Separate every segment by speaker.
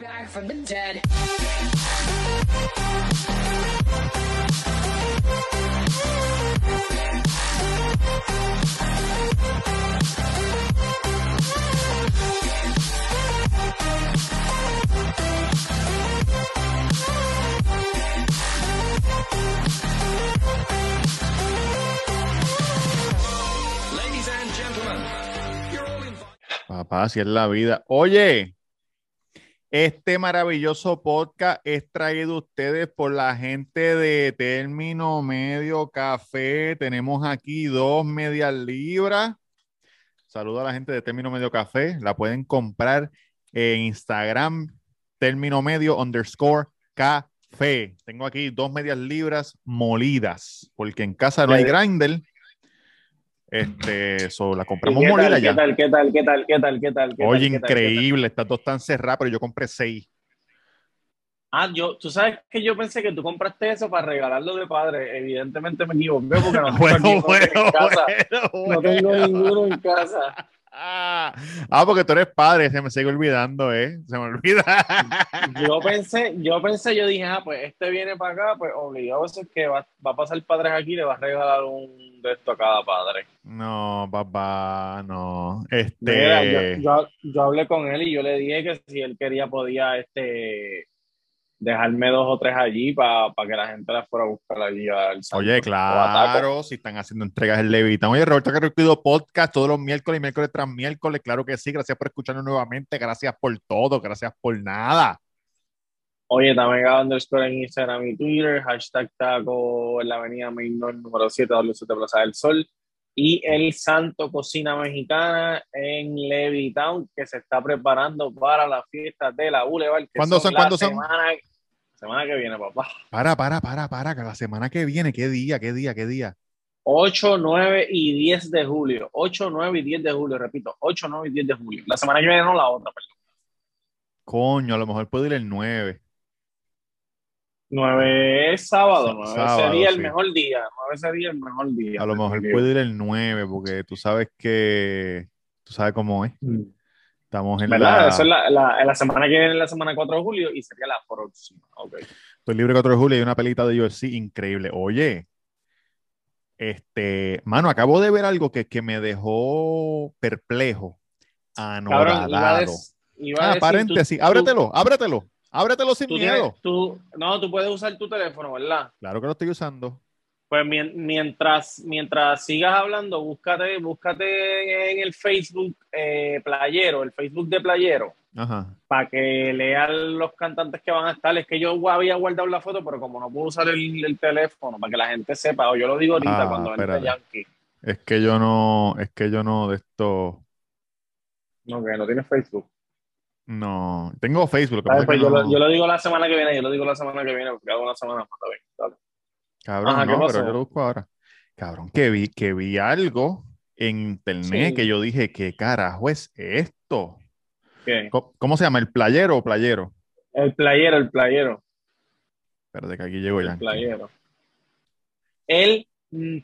Speaker 1: back from the dead.
Speaker 2: Ladies and gentlemen, you're all invited.
Speaker 3: Papá, así es la vida. Oye, este maravilloso podcast es traído a ustedes por la gente de Término Medio Café. Tenemos aquí dos medias libras. Saludo a la gente de Término Medio Café. La pueden comprar en Instagram, Término Medio underscore café. Tengo aquí dos medias libras molidas, porque en casa no hay grinder. Este, so, la compramos
Speaker 4: ¿Qué
Speaker 3: molida
Speaker 4: tal,
Speaker 3: ya.
Speaker 4: ¿Qué tal? ¿Qué tal? ¿Qué tal? ¿Qué tal? ¿Qué tal? ¿Qué
Speaker 3: Oye, increíble, estas dos están cerradas, pero yo compré seis.
Speaker 4: Ah, yo, tú sabes que yo pensé que tú compraste eso para regalarlo de padre. Evidentemente me equivoqué porque no tengo,
Speaker 3: Bueno,
Speaker 4: en casa.
Speaker 3: bueno,
Speaker 4: No tengo ninguno en casa.
Speaker 3: Ah, ah, porque tú eres padre, se me sigue olvidando, ¿eh? Se me olvida.
Speaker 4: Yo pensé, yo pensé, yo dije, ah, pues este viene para acá, pues obligado eso es que va, va a pasar padres aquí y le va a regalar un de esto a cada padre.
Speaker 3: No, papá, no.
Speaker 4: Mira,
Speaker 3: Este,
Speaker 4: yo, yo, yo hablé con él y yo le dije que si él quería podía este dejarme dos o tres allí para que la gente las fuera a buscar allí al
Speaker 3: oye, claro, si están haciendo entregas en Levitán. Oye, Roberto Carriquido Podcast todos los miércoles y miércoles tras miércoles. Claro que sí, gracias por escucharnos nuevamente. Gracias por todo, gracias por nada.
Speaker 4: Oye, también underscore en Instagram y Twitter, hashtag taco en la avenida Main número 7, WC Plaza del Sol. Y el Santo Cocina Mexicana en Levittown, que se está preparando para las fiestas de la Boulevard. que
Speaker 3: ¿Cuándo son?
Speaker 4: la
Speaker 3: ¿Cuándo son?
Speaker 4: Semana, que viene, papá.
Speaker 3: Para, para, para, para, que la semana que viene, ¿qué día, qué día, qué día?
Speaker 4: 8, 9 y 10 de julio. 8, 9 y 10 de julio, repito. 8, 9 y 10 de julio. La semana que viene, no la otra, perdón.
Speaker 3: Coño, a lo mejor puedo ir el 9.
Speaker 4: 9 es sábado, 9
Speaker 3: Sábado,
Speaker 4: sería el
Speaker 3: sí.
Speaker 4: mejor día. 9 sería el mejor día.
Speaker 3: A lo mejor puedo ir el 9, porque tú sabes que, tú sabes cómo es.
Speaker 4: Mm.
Speaker 3: Estamos en
Speaker 4: ¿Verdad?
Speaker 3: la...
Speaker 4: Eso es la, la, la semana que viene, la semana 4 de julio, y sería la próxima. Ok.
Speaker 3: Estoy libre 4 de julio y hay una pelita de UFC increíble. Oye, este, mano, acabo de ver algo que, que me dejó perplejo,
Speaker 4: Cabrón, iba a,
Speaker 3: anodado.
Speaker 4: des- iba a
Speaker 3: Ah, paréntesis,
Speaker 4: tú-
Speaker 3: ábretelo, ábretelo, ábretelo sin
Speaker 4: tú
Speaker 3: miedo.
Speaker 4: tienes- tú- no, tú puedes usar tu teléfono, ¿verdad?
Speaker 3: Claro que lo estoy usando.
Speaker 4: Pues mien- mientras, mientras sigas hablando, búscate, búscate en el Facebook eh, Playero, el Facebook de Playero, para que lean los cantantes que van a estar. Es que yo había guardado la foto, pero como no puedo usar el, el teléfono, para que la gente sepa, o yo lo digo ahorita
Speaker 3: Ah,
Speaker 4: cuando
Speaker 3: espérate.
Speaker 4: Yankee.
Speaker 3: Es que yo no, es que yo no de esto,
Speaker 4: No, que no tienes Facebook.
Speaker 3: no. Tengo Facebook, es
Speaker 4: Pues yo,
Speaker 3: no-
Speaker 4: lo, yo lo digo la semana que viene, yo lo digo la semana que viene, porque hago una semana más, dale.
Speaker 3: Cabrón,
Speaker 4: Ajá, ¿qué
Speaker 3: no,
Speaker 4: pasó?
Speaker 3: pero yo lo busco ahora. Cabrón, que vi, que vi algo en internet
Speaker 4: Sí.
Speaker 3: que yo dije, ¿qué carajo es esto?
Speaker 4: ¿Qué?
Speaker 3: ¿Cómo, cómo se llama? ¿El playero o playero?
Speaker 4: El playero, el playero,
Speaker 3: Espérate que aquí llego
Speaker 4: el
Speaker 3: ya.
Speaker 4: playero. El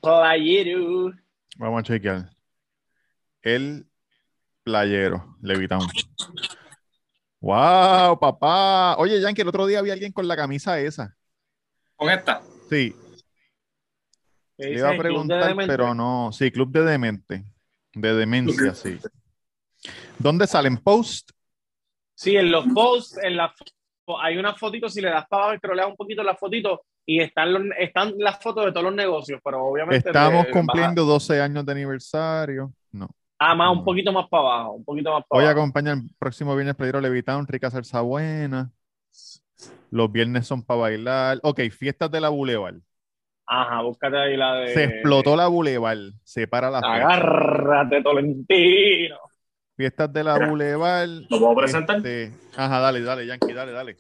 Speaker 4: playero.
Speaker 3: Vamos a chequear. El playero, Levitown. ¡Wow, papá! Oye, Yankee, el otro día vi a alguien con la camisa esa.
Speaker 2: Con esta.
Speaker 3: Sí, le iba a
Speaker 4: de
Speaker 3: preguntar, pero no. Sí, Club de Demente. De demencia, sí. ¿Dónde salen post?
Speaker 4: Sí, en los posts, en la hay una fotito, si le das para abajo, scrolleas un poquito la fotito y están, los, están las fotos de todos los negocios, pero obviamente...
Speaker 3: Estamos cumpliendo 12 años de aniversario. No.
Speaker 4: Ah, más, un poquito más para abajo, un poquito más para
Speaker 3: Hoy
Speaker 4: abajo.
Speaker 3: acompaña el próximo viernes Playero Levitown, rica salsa buena. Los viernes son para bailar. Ok, fiestas de la Boulevard.
Speaker 4: Ajá, búscate ahí la de...
Speaker 3: Se explotó la Boulevard. Se para la fecha.
Speaker 4: Agárrate, Tolentino.
Speaker 3: Fiestas de la Boulevard.
Speaker 5: ¿Lo puedo presentar?
Speaker 3: Este, Ajá, dale, dale, Yankee, dale, dale.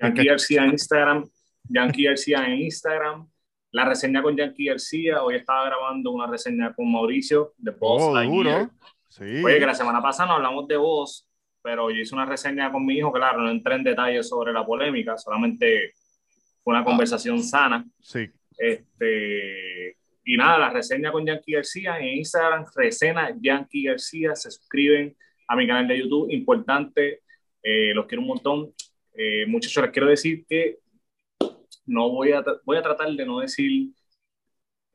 Speaker 5: Yankee García en Instagram, Yankee García en Instagram, la reseña con Yankee García, hoy estaba grabando una reseña con Mauricio de Boss
Speaker 3: Oh, duro. Sí.
Speaker 5: Oye, que la semana pasada no hablamos de voz, pero yo hice una reseña con mi hijo, claro, no entré en detalles sobre la polémica, solamente fue una conversación sana.
Speaker 3: Sí.
Speaker 5: Este, y nada, la reseña con Yankee García en Instagram, reseña Yankee García, se suscriben a mi canal de YouTube, importante, Eh, los quiero un montón. Eh, muchachos, les quiero decir que no voy a, voy a tratar de no decir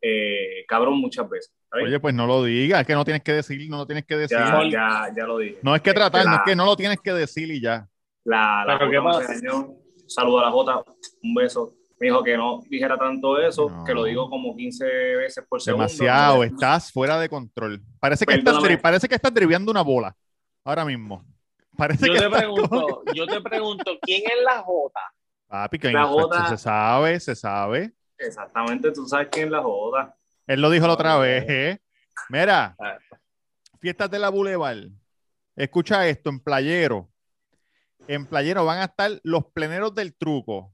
Speaker 5: eh, cabrón muchas veces.
Speaker 3: Oye, pues no lo digas, es que no tienes que decir, no lo tienes que decir.
Speaker 5: ya, ya, ya lo dije.
Speaker 3: No es que tratar,
Speaker 5: La-
Speaker 3: no es que no lo tienes que decir y ya.
Speaker 5: La, la regañó. Saludo a la Jota, un beso. Me dijo que no dijera tanto eso,
Speaker 3: No.
Speaker 5: que lo digo como 15 veces por segundo.
Speaker 3: Demasiado, estás fuera de control. Parece que, estás,
Speaker 5: Perdóname.
Speaker 3: parece que estás driviando una bola ahora mismo. Parece
Speaker 4: Yo
Speaker 3: que
Speaker 4: te pregunto, yo te pregunto, ¿quién es la Jota?
Speaker 3: Papi, que
Speaker 5: La
Speaker 3: se-
Speaker 5: Jota-
Speaker 3: se sabe, se sabe.
Speaker 5: Exactamente, tú sabes quién es la Jota.
Speaker 3: Él lo dijo la otra vez. ¿eh? Mira, fiestas de la Boulevard. Escucha esto, en Playero. En Playero van a estar los pleneros del truco.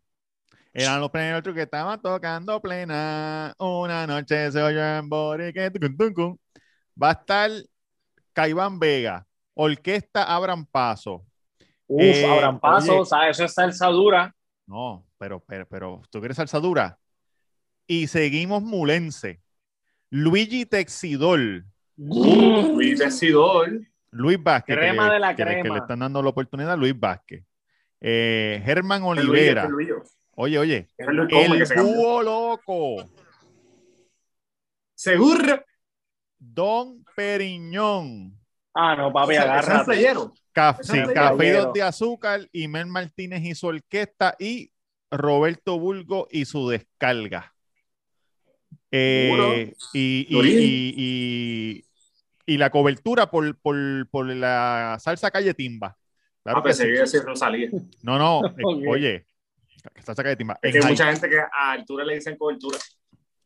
Speaker 3: Eran los truco que estaban tocando plena. Una noche se oyó en Borique. Va a estar Caiván Vega. Orquesta Abran Paso.
Speaker 4: Uf,
Speaker 3: Eh,
Speaker 4: abran paso,
Speaker 3: oye.
Speaker 4: ¿sabes? Eso es salsa dura.
Speaker 3: No, pero, pero, pero, ¿tú quieres salsa dura? Y seguimos Mulense. Luigi Texidor.
Speaker 5: Luis Decidor.
Speaker 3: Luis Vázquez. que
Speaker 4: Crema de la
Speaker 3: que le- que
Speaker 4: crema.
Speaker 3: le están dando la oportunidad, Luis Vázquez. Eh, Germán
Speaker 5: El Luis,
Speaker 3: Olivera.
Speaker 5: el Luis.
Speaker 3: Oye, oye.
Speaker 5: Es el
Speaker 3: El
Speaker 5: se
Speaker 3: búho loco.
Speaker 5: Seguro.
Speaker 3: Don Periñón.
Speaker 4: Ah, no, papi,
Speaker 5: Ese- ese es
Speaker 4: agárrate.
Speaker 5: playero.
Speaker 3: Caf-
Speaker 5: Ese
Speaker 3: sí, Café. Dos de Azúcar, y Mel Martínez y su orquesta y Roberto Bulgo y su descarga. Eh, y, y, y- y- y la cobertura por, por, por la salsa calle Timba. Claro
Speaker 5: Ah,
Speaker 3: que
Speaker 5: pensé
Speaker 3: sí.
Speaker 5: que iba a decir Rosalía.
Speaker 3: No, no, eh,
Speaker 4: Ok.
Speaker 3: Salsa calle Timba.
Speaker 5: Es que hay mucha gente que a altura le dicen cobertura.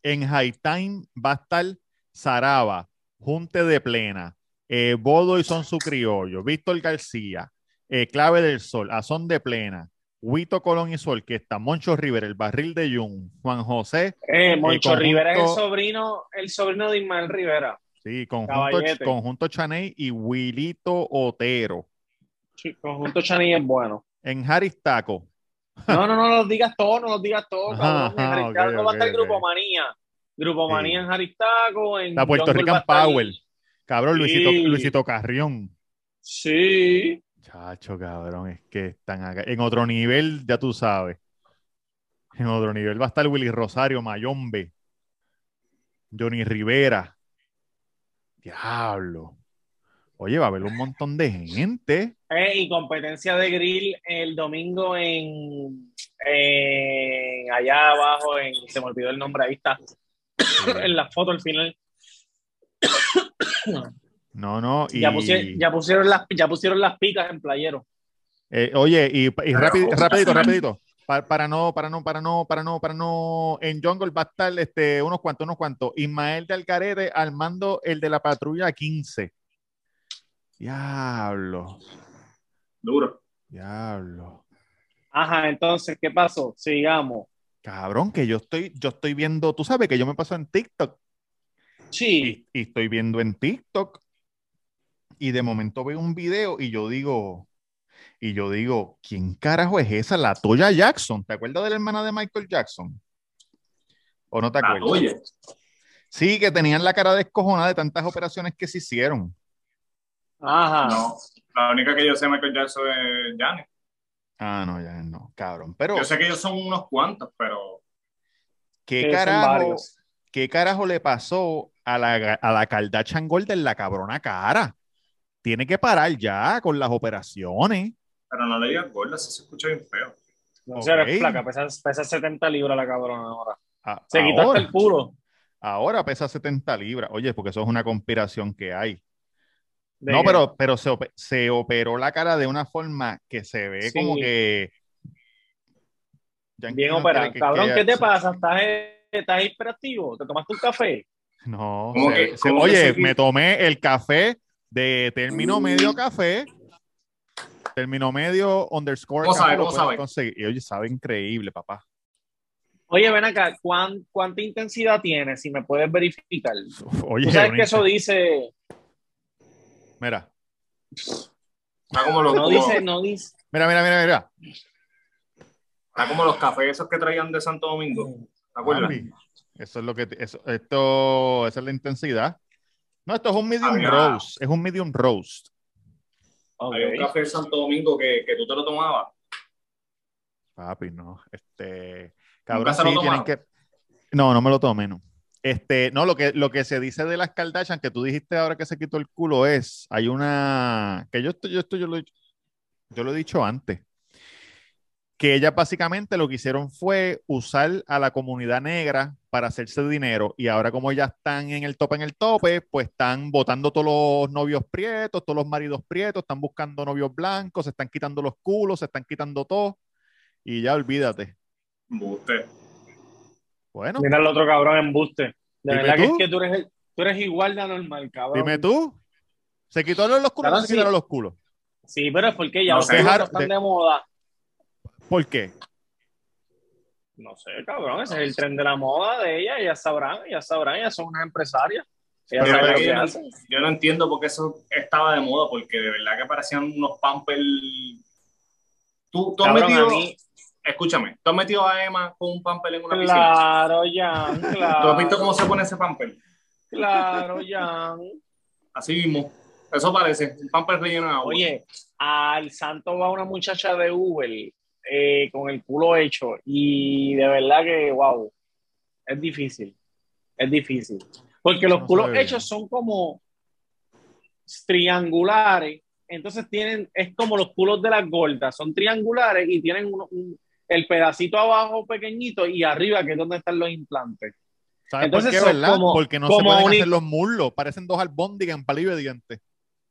Speaker 3: en High Time va a estar Saraba, Junte de Plena, eh, Bodo y Son su Criollo, Víctor García, eh, Clave del Sol, Azón de Plena, Huito Colón y su orquesta, Moncho Rivera, El Barril de Jun, Juan José,
Speaker 4: Eh, Moncho
Speaker 3: conjunto-
Speaker 4: Rivera es el sobrino, el sobrino de Ismael Rivera.
Speaker 3: sí, conjunto,
Speaker 4: Caballete.
Speaker 3: conjunto Chaney y Wilito Otero.
Speaker 4: Sí, conjunto Chani es bueno.
Speaker 3: En Jaristaco,
Speaker 4: No, no, no los digas todos, no los digas todos,
Speaker 3: Ajá,
Speaker 4: cabrón. En
Speaker 3: ajá,
Speaker 4: Jaristaco
Speaker 3: ok,
Speaker 4: va a estar
Speaker 3: ok,
Speaker 4: Grupo. Manía. Grupo
Speaker 3: Sí.
Speaker 4: Manía en Jaristaco, en
Speaker 3: la Puerto
Speaker 4: Jungle
Speaker 3: Rican
Speaker 4: va a estar-
Speaker 3: Power, cabrón, Luisito. Luisito Carrión.
Speaker 4: Sí.
Speaker 3: Chacho, cabrón, es que están acá. En otro nivel, ya tú sabes. En otro nivel va a estar Willy Rosario, Mayombe, Johnny Rivera. Diablo. Oye, va a haber un montón de gente.
Speaker 4: Eh, y competencia de grill el domingo en, en allá abajo, en, se me olvidó el nombre, ahí está, en la foto al final.
Speaker 3: No, no. Y,
Speaker 4: Ya, pusie- ya pusieron las, ya pusieron las picas en playero.
Speaker 3: eh, oye, y, y rapi-
Speaker 5: Pero-
Speaker 3: rapidito, rapidito. Pa- Para, no, para no, para no, para no, para no. En Jungle va a estar este, unos cuantos, unos cuantos. Ismael de Alcarete al mando el de la patrulla 15. Diablo.
Speaker 5: Duro.
Speaker 3: Diablo.
Speaker 4: Ajá, entonces, ¿qué pasó? Sigamos.
Speaker 3: Cabrón, que yo estoy, yo estoy viendo, tú sabes que yo me paso en TikTok
Speaker 4: Sí.
Speaker 3: y, y estoy viendo en TikTok y de momento veo un video y yo digo, y yo digo, ¿quién carajo es esa? La Toya Jackson. ¿Te acuerdas de la hermana de Michael Jackson? ¿O no te
Speaker 5: La
Speaker 3: acuerdas?
Speaker 5: tuya.
Speaker 3: Sí, que tenían la cara descojonada de tantas operaciones que se hicieron.
Speaker 4: Ajá.
Speaker 5: No. La única que yo sé Michael Jackson es Janet.
Speaker 3: Ah, no, ya no, cabrón. Pero,
Speaker 5: Yo sé que ellos son unos cuantos, pero
Speaker 3: ¿qué carajo. ¿qué carajo le pasó a la, a la Kardashian Gorda en la cabrona cara? Tiene que parar ya con las operaciones.
Speaker 5: pero no le digas gorda, eso se escucha bien feo.
Speaker 4: No sé, eres flaca, pesa, pesa 70 libras la cabrona ahora.
Speaker 3: A-
Speaker 4: Se quitó hasta el culo.
Speaker 3: ahora pesa 70 libras. Oye, porque eso es una conspiración que hay.
Speaker 4: De-
Speaker 3: No, pero, pero se, se operó la cara de una forma que se ve
Speaker 4: Sí.
Speaker 3: como que. Yankee
Speaker 4: Bien
Speaker 3: no
Speaker 4: operado.
Speaker 3: que-
Speaker 4: Cabrón,
Speaker 3: que-
Speaker 4: ¿qué te pasa? ¿Estás, ¿Estás hiperactivo? ¿Te tomaste un café?
Speaker 3: No,
Speaker 5: ¿Cómo
Speaker 3: se-
Speaker 5: que-
Speaker 3: se-
Speaker 5: cómo que
Speaker 3: oye, me tomé el café de término medio café. Término medio underscore.
Speaker 5: ¿Cómo
Speaker 3: café,
Speaker 5: sabe?
Speaker 3: lo
Speaker 5: ¿Cómo
Speaker 3: puedes
Speaker 5: sabe?
Speaker 3: conseguir. Y oye, sabe increíble, papá.
Speaker 4: Oye, ven acá, ¿cuán- ¿cuánta intensidad tienes? Si me puedes verificar.
Speaker 3: Oye,
Speaker 4: Tú sabes que eso dice,
Speaker 3: Mira,
Speaker 5: Está como los,
Speaker 4: no dice, no dice.
Speaker 3: mira, mira, mira, mira.
Speaker 5: está como los cafés esos que traían de Santo Domingo. ¿Te acuerdas?
Speaker 3: Eso es lo que, eso, esto, esa es la intensidad. No, esto es un medium
Speaker 5: Había-
Speaker 3: roast, es un medium roast.
Speaker 4: Ok.
Speaker 5: Había un café de Santo Domingo que, que tú te lo tomabas.
Speaker 3: Papi, no. Este,
Speaker 5: ¿Nunca
Speaker 3: cabrón, sí, tienen que. No, no me lo tomé, no. Este, no, lo que, lo que se dice de las Kardashian, que tú dijiste ahora que se quitó el culo, es, hay una, que yo esto, yo esto, yo lo, yo lo he dicho antes, que ellas básicamente lo que hicieron fue usar a la comunidad negra para hacerse dinero, y ahora como ya están en el tope, en el tope, pues están votando todos los novios prietos, todos los maridos prietos, están buscando novios blancos, se están quitando los culos, se están quitando todo, y ya olvídate.
Speaker 5: Buste.
Speaker 3: Bueno.
Speaker 4: Mira el otro cabrón embuste. De
Speaker 3: Dime
Speaker 4: verdad que es
Speaker 3: tú.
Speaker 4: que tú eres, el- tú eres igual de anormal, cabrón.
Speaker 3: Dime tú. ¿Se quitó los culos
Speaker 4: Claro,
Speaker 3: no se
Speaker 4: sí.
Speaker 3: quitaron los culos?
Speaker 4: Sí, pero es porque ya
Speaker 5: No
Speaker 4: los culos están
Speaker 3: de-
Speaker 4: de moda.
Speaker 3: ¿Por qué?
Speaker 4: No sé, cabrón, ese es el tren de la moda de ella, ellas sabrán, ellas sabrán, ellas son unas empresarias. Ellas
Speaker 5: De
Speaker 4: saben
Speaker 5: verdad
Speaker 4: lo
Speaker 5: que
Speaker 4: que
Speaker 5: yo, no,
Speaker 4: hacen.
Speaker 5: yo no entiendo por qué eso estaba de moda, porque de verdad que parecían unos pampers. Tú, tú has
Speaker 4: Cabrón,
Speaker 5: metido,
Speaker 4: a mí,
Speaker 5: escúchame, tú has metido a Emma con un pamper en una piscina.
Speaker 4: claro, Jan,
Speaker 5: ¿Tú has
Speaker 4: claro.
Speaker 5: visto cómo se pone ese pamper?
Speaker 4: Claro, Jan.
Speaker 5: Así mismo. Eso parece, un pamper relleno de agua.
Speaker 4: Oye, al santo va una muchacha de Uber eh, con el culo hecho y de verdad que, wow, es difícil, es difícil. Porque los
Speaker 3: No
Speaker 4: culos hechos son como triangulares, entonces tienen, es como los culos de las gordas, son triangulares y tienen un- un- el pedacito abajo pequeñito y arriba que es donde están los implantes.
Speaker 3: ¿Sabes
Speaker 4: Entonces
Speaker 3: por qué,
Speaker 4: son
Speaker 3: verdad?
Speaker 4: como-
Speaker 3: Porque no se pueden hacer los muslos. Parecen dos albóndigas en palillo de dientes.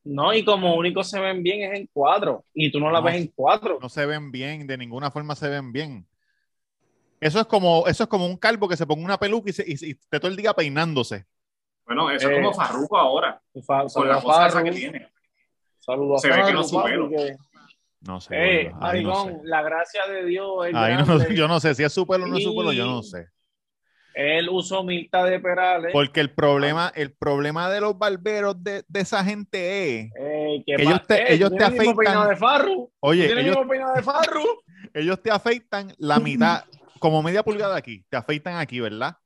Speaker 4: No, y como único se ven bien es en cuatro y tú no la
Speaker 3: No,
Speaker 4: ves en cuatro.
Speaker 3: No se ven bien, de ninguna forma se ven bien. Eso es como, eso es como un calvo que se ponga una peluca y, se, y, y esté todo el día peinándose.
Speaker 5: Bueno, eso
Speaker 4: Eh,
Speaker 5: es como Farruko ahora,
Speaker 4: Fa-
Speaker 5: con la
Speaker 4: saludos a
Speaker 5: cosa que tiene.
Speaker 4: saludos a
Speaker 5: Se ve que no
Speaker 4: papi, que-
Speaker 3: No sé.
Speaker 4: Eh,
Speaker 3: no
Speaker 4: maricón,
Speaker 3: sé.
Speaker 4: la gracia de Dios
Speaker 3: no- yo no sé si es su pelo o no es su pelo, yo no sé.
Speaker 4: Él usó Milta de Perales.
Speaker 3: Porque el problema, el problema de los barberos de, de esa gente es,
Speaker 4: eh,
Speaker 3: que ellos te- ellos te afeitan-
Speaker 4: de
Speaker 3: oye, ellos,
Speaker 4: de
Speaker 3: ellos te afeitan la mitad, como media pulgada aquí, te afeitan aquí, ¿verdad?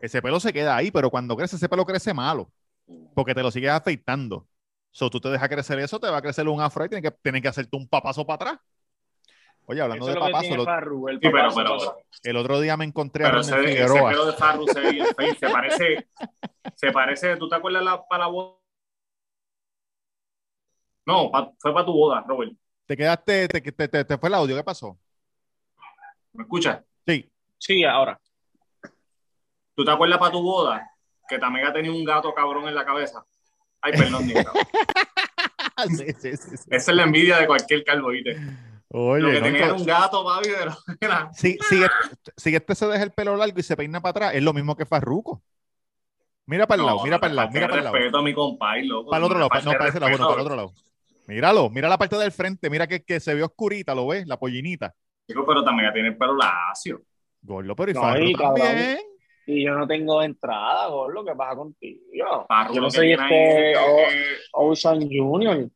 Speaker 3: Ese pelo se queda ahí, pero cuando crece, ese pelo crece malo, porque te lo sigues afeitando. So, tú te dejas crecer eso, te va a crecer un afro y tienes que, tienes que hacerte un papazo para atrás. Oye, hablando
Speaker 4: Eso
Speaker 3: de papazo, lo-
Speaker 4: Farru, el
Speaker 5: Sí, pero,
Speaker 4: papazo,
Speaker 5: pero,
Speaker 4: papazo.
Speaker 3: el otro día me encontré a
Speaker 5: pero
Speaker 3: Ronald
Speaker 5: ese, ese
Speaker 3: Figueroa.
Speaker 5: pelo de Farru se ve bien feo. Se parece, se parece, ¿tú te acuerdas la, para la boda? No, pa- fue para tu boda, Robert.
Speaker 3: Te quedaste, te, te, te- te fue el audio, ¿qué pasó?
Speaker 5: ¿Me escuchas?
Speaker 3: Sí.
Speaker 4: Sí, ahora.
Speaker 5: ¿Tú te acuerdas para tu boda que Tamega tenía un gato cabrón en la cabeza? Ay, perdón, Nico.
Speaker 3: sí, sí, sí, sí.
Speaker 5: Esa es la envidia de cualquier calvo, ¿viste?
Speaker 3: Oye,
Speaker 5: Lo que
Speaker 3: no,
Speaker 5: tenía era
Speaker 3: to-
Speaker 5: un gato, papi, pero era...
Speaker 3: si, si, si este se deja el pelo largo y se peina para atrás, es lo mismo que Farruco. Mira para el lado, mira para el lado, mira para el lado.
Speaker 5: respeto a mi compadre, loco.
Speaker 3: Para el otro lado, no, para ese lado, bueno, para el otro lado. Míralo, mira la parte del frente, mira que, que se ve oscurita, ¿lo ves? La pollinita.
Speaker 5: Chico, pero Tamega tiene el pelo lacio.
Speaker 3: Gordo, pero y
Speaker 4: No,
Speaker 3: Farru
Speaker 4: y cabrón. Y yo no tengo entrada, gordo. ¿Qué pasa contigo? Yo no soy este O-
Speaker 5: es-
Speaker 4: Ocean Junior.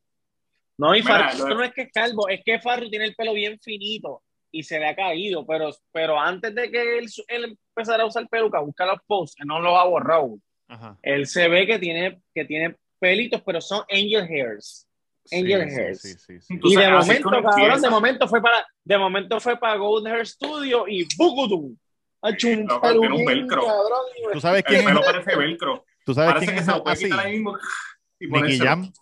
Speaker 4: No, y
Speaker 5: Mira,
Speaker 4: Farru
Speaker 5: lo-
Speaker 4: no es que es calvo, es que Farru tiene el pelo bien finito y se le ha caído, pero, pero antes de que él, él empezara a usar peluca, busca los posts, él no los ha borrado.
Speaker 3: Ajá.
Speaker 4: Él se ve que tiene, que tiene pelitos, pero son angel hairs. Angel
Speaker 3: sí,
Speaker 4: hairs.
Speaker 3: Sí, sí, sí.
Speaker 5: Tú
Speaker 4: Y de momento, cabrón, de momento fue para, de momento fue para Golden Hair Studio y ¡Bucutum! Ha hecho un
Speaker 5: Loco, tiene un velcro.
Speaker 4: cabrón,
Speaker 3: ¿Tú sabes
Speaker 5: El
Speaker 3: quién
Speaker 5: pelo
Speaker 3: es?
Speaker 5: parece velcro.
Speaker 3: ¿Tú sabes
Speaker 5: Parece
Speaker 3: quién
Speaker 5: que
Speaker 3: es
Speaker 5: se lo puede
Speaker 3: así?
Speaker 5: quitar ahí mismo y
Speaker 3: Nicky. Jam.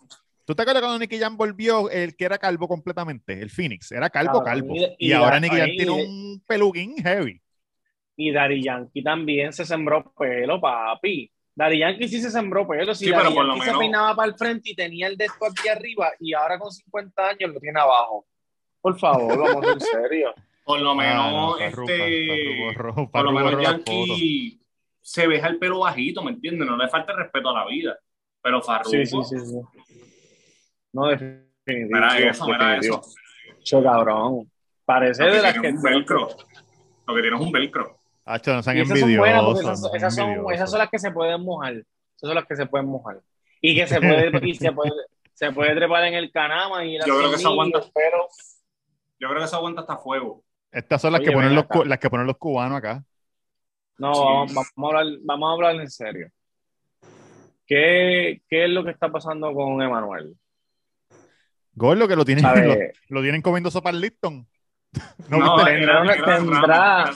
Speaker 3: ¿Tú te acuerdas cuando Nicky Jam volvió el que era calvo completamente? El Phoenix. Era calvo,
Speaker 4: Cabrón,
Speaker 3: calvo.
Speaker 4: y
Speaker 3: Y,
Speaker 4: y
Speaker 3: ahora Nicky Jam tiene un peluquín heavy.
Speaker 4: Y Daddy Yankee también se sembró pelo, papi. Daddy Yankee sí se sembró pelo. Si
Speaker 5: Sí,
Speaker 4: Daddy
Speaker 5: pero por lo
Speaker 4: Yankee se
Speaker 5: menos-
Speaker 4: peinaba para el frente y tenía el de esto aquí arriba y ahora con 50 años lo tiene abajo. Por favor, vamos en serio.
Speaker 5: Por lo menos,
Speaker 3: Ah, no, Farru,
Speaker 5: este, por lo menos. Yankee se deja el pelo bajito, ¿me entiendes? No le falta el respeto a la vida. Pero Farruko,
Speaker 4: Sí, sí, sí. sí. No, definitivo.
Speaker 5: mira eso, mira eso.
Speaker 4: Cho, cabrón. Parece de las que.
Speaker 5: es un velcro. Lo que tiene es un velcro.
Speaker 3: Hacho, no sean
Speaker 4: Y esas son
Speaker 3: envidiosos.
Speaker 4: esas, son,
Speaker 3: envidiosos.
Speaker 4: esas son las que se pueden mojar. Esas son las que se pueden mojar. Y que se puede, y se puede, se puede trepar en el canama y ir
Speaker 5: Yo creo que eso aguanta.
Speaker 4: pero
Speaker 5: Yo creo que eso aguanta hasta fuego.
Speaker 3: Estas son las,
Speaker 4: Oye,
Speaker 3: que ponen los, las que ponen los cubanos acá.
Speaker 4: no,
Speaker 5: Sí.
Speaker 4: vamos, vamos a hablar, vamos a hablar en serio. ¿Qué, ¿Qué es lo que está pasando con Emanuel?
Speaker 3: Gordo que lo tienen, lo, lo tienen comiendo sopa al Lipton. No,
Speaker 5: No,
Speaker 4: tendrá-
Speaker 5: ramen,
Speaker 4: tendrá-.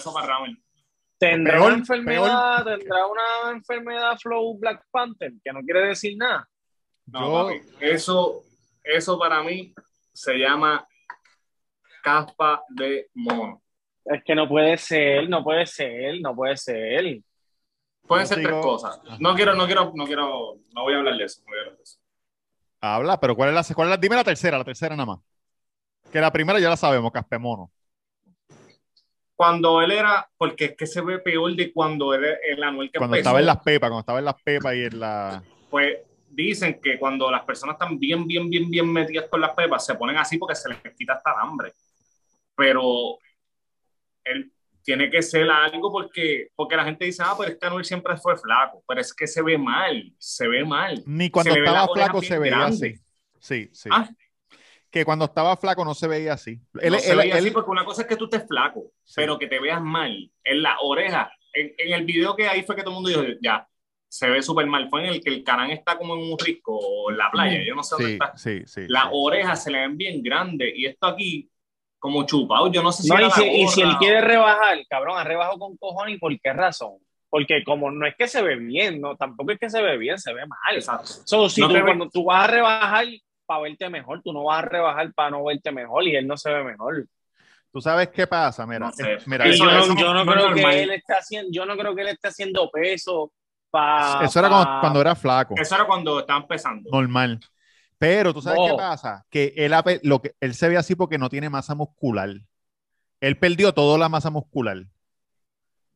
Speaker 4: ¿Tendrá
Speaker 3: Peor,
Speaker 4: una enfermedad, tendrá una enfermedad Flow Black Panther que no quiere decir nada?
Speaker 5: No,
Speaker 3: Yo-
Speaker 5: papi, eso, eso para mí se llama caspa de mono.
Speaker 4: Es que no puede ser, no puede ser, no puede ser.
Speaker 5: Pueden ser
Speaker 3: digo-
Speaker 5: tres cosas. No quiero, no quiero, no quiero, no voy a hablar de eso. no voy a hablar de eso.
Speaker 3: Habla, pero ¿cuál es la, cuál es la- Dime la tercera, la tercera nada más. Que la primera ya la sabemos, Caspemono.
Speaker 5: Cuando él era, porque es que se ve peor de cuando él, el Anuel que
Speaker 3: Cuando
Speaker 5: empezó,
Speaker 3: estaba en las pepas, cuando estaba en las pepas y en la.
Speaker 5: pues dicen que cuando las personas están bien, bien, bien, bien metidas con las pepas, se ponen así porque se les quita hasta el hambre. Pero él tiene que ser algo porque, porque la gente dice, ah, pero es que Anuel siempre fue flaco, pero es que se ve mal, se ve mal.
Speaker 3: Ni cuando
Speaker 5: Se
Speaker 3: estaba flaco se veía
Speaker 5: grande.
Speaker 3: así. Sí, sí.
Speaker 5: Ah.
Speaker 3: Que cuando estaba flaco no se veía así. Él,
Speaker 5: no se
Speaker 3: él-
Speaker 5: veía así
Speaker 3: él-
Speaker 5: porque una cosa es que tú estés flaco,
Speaker 3: Sí.
Speaker 5: pero que te veas mal en la oreja. En, en el video que hay fue que todo el mundo dijo, ya, se ve súper mal. Fue en el que el canán está como en un risco o en la playa, yo no sé dónde
Speaker 3: sí,
Speaker 5: está.
Speaker 3: sí.
Speaker 5: Las orejas se le ven bien grandes y esto aquí, como chupado, yo no sé si
Speaker 4: No,
Speaker 5: era
Speaker 4: y, si, y si él quiere rebajar, cabrón, ha rebajado con cojones, ¿y por qué razón? Porque como no es que se ve bien, no, tampoco es que se ve bien, se ve mal.
Speaker 5: Exacto.
Speaker 4: So, si
Speaker 5: No
Speaker 4: tú, cuando tú vas a rebajar para verte mejor, tú no vas a rebajar para no verte mejor y él no se ve mejor.
Speaker 3: ¿Tú sabes qué pasa? Mira,
Speaker 5: No sé.
Speaker 3: eh, mira
Speaker 5: Eso-
Speaker 4: yo, no,
Speaker 5: eso
Speaker 4: yo no creo
Speaker 5: normal.
Speaker 4: que él esté haciendo, yo no creo que él esté haciendo peso para.
Speaker 3: eso era cuando, cuando era flaco,
Speaker 5: Eso era cuando estaba empezando.
Speaker 3: normal. Pero tú sabes
Speaker 4: No.
Speaker 3: qué pasa? Que él, lo que él se ve así porque no tiene masa muscular. Él perdió toda la masa muscular.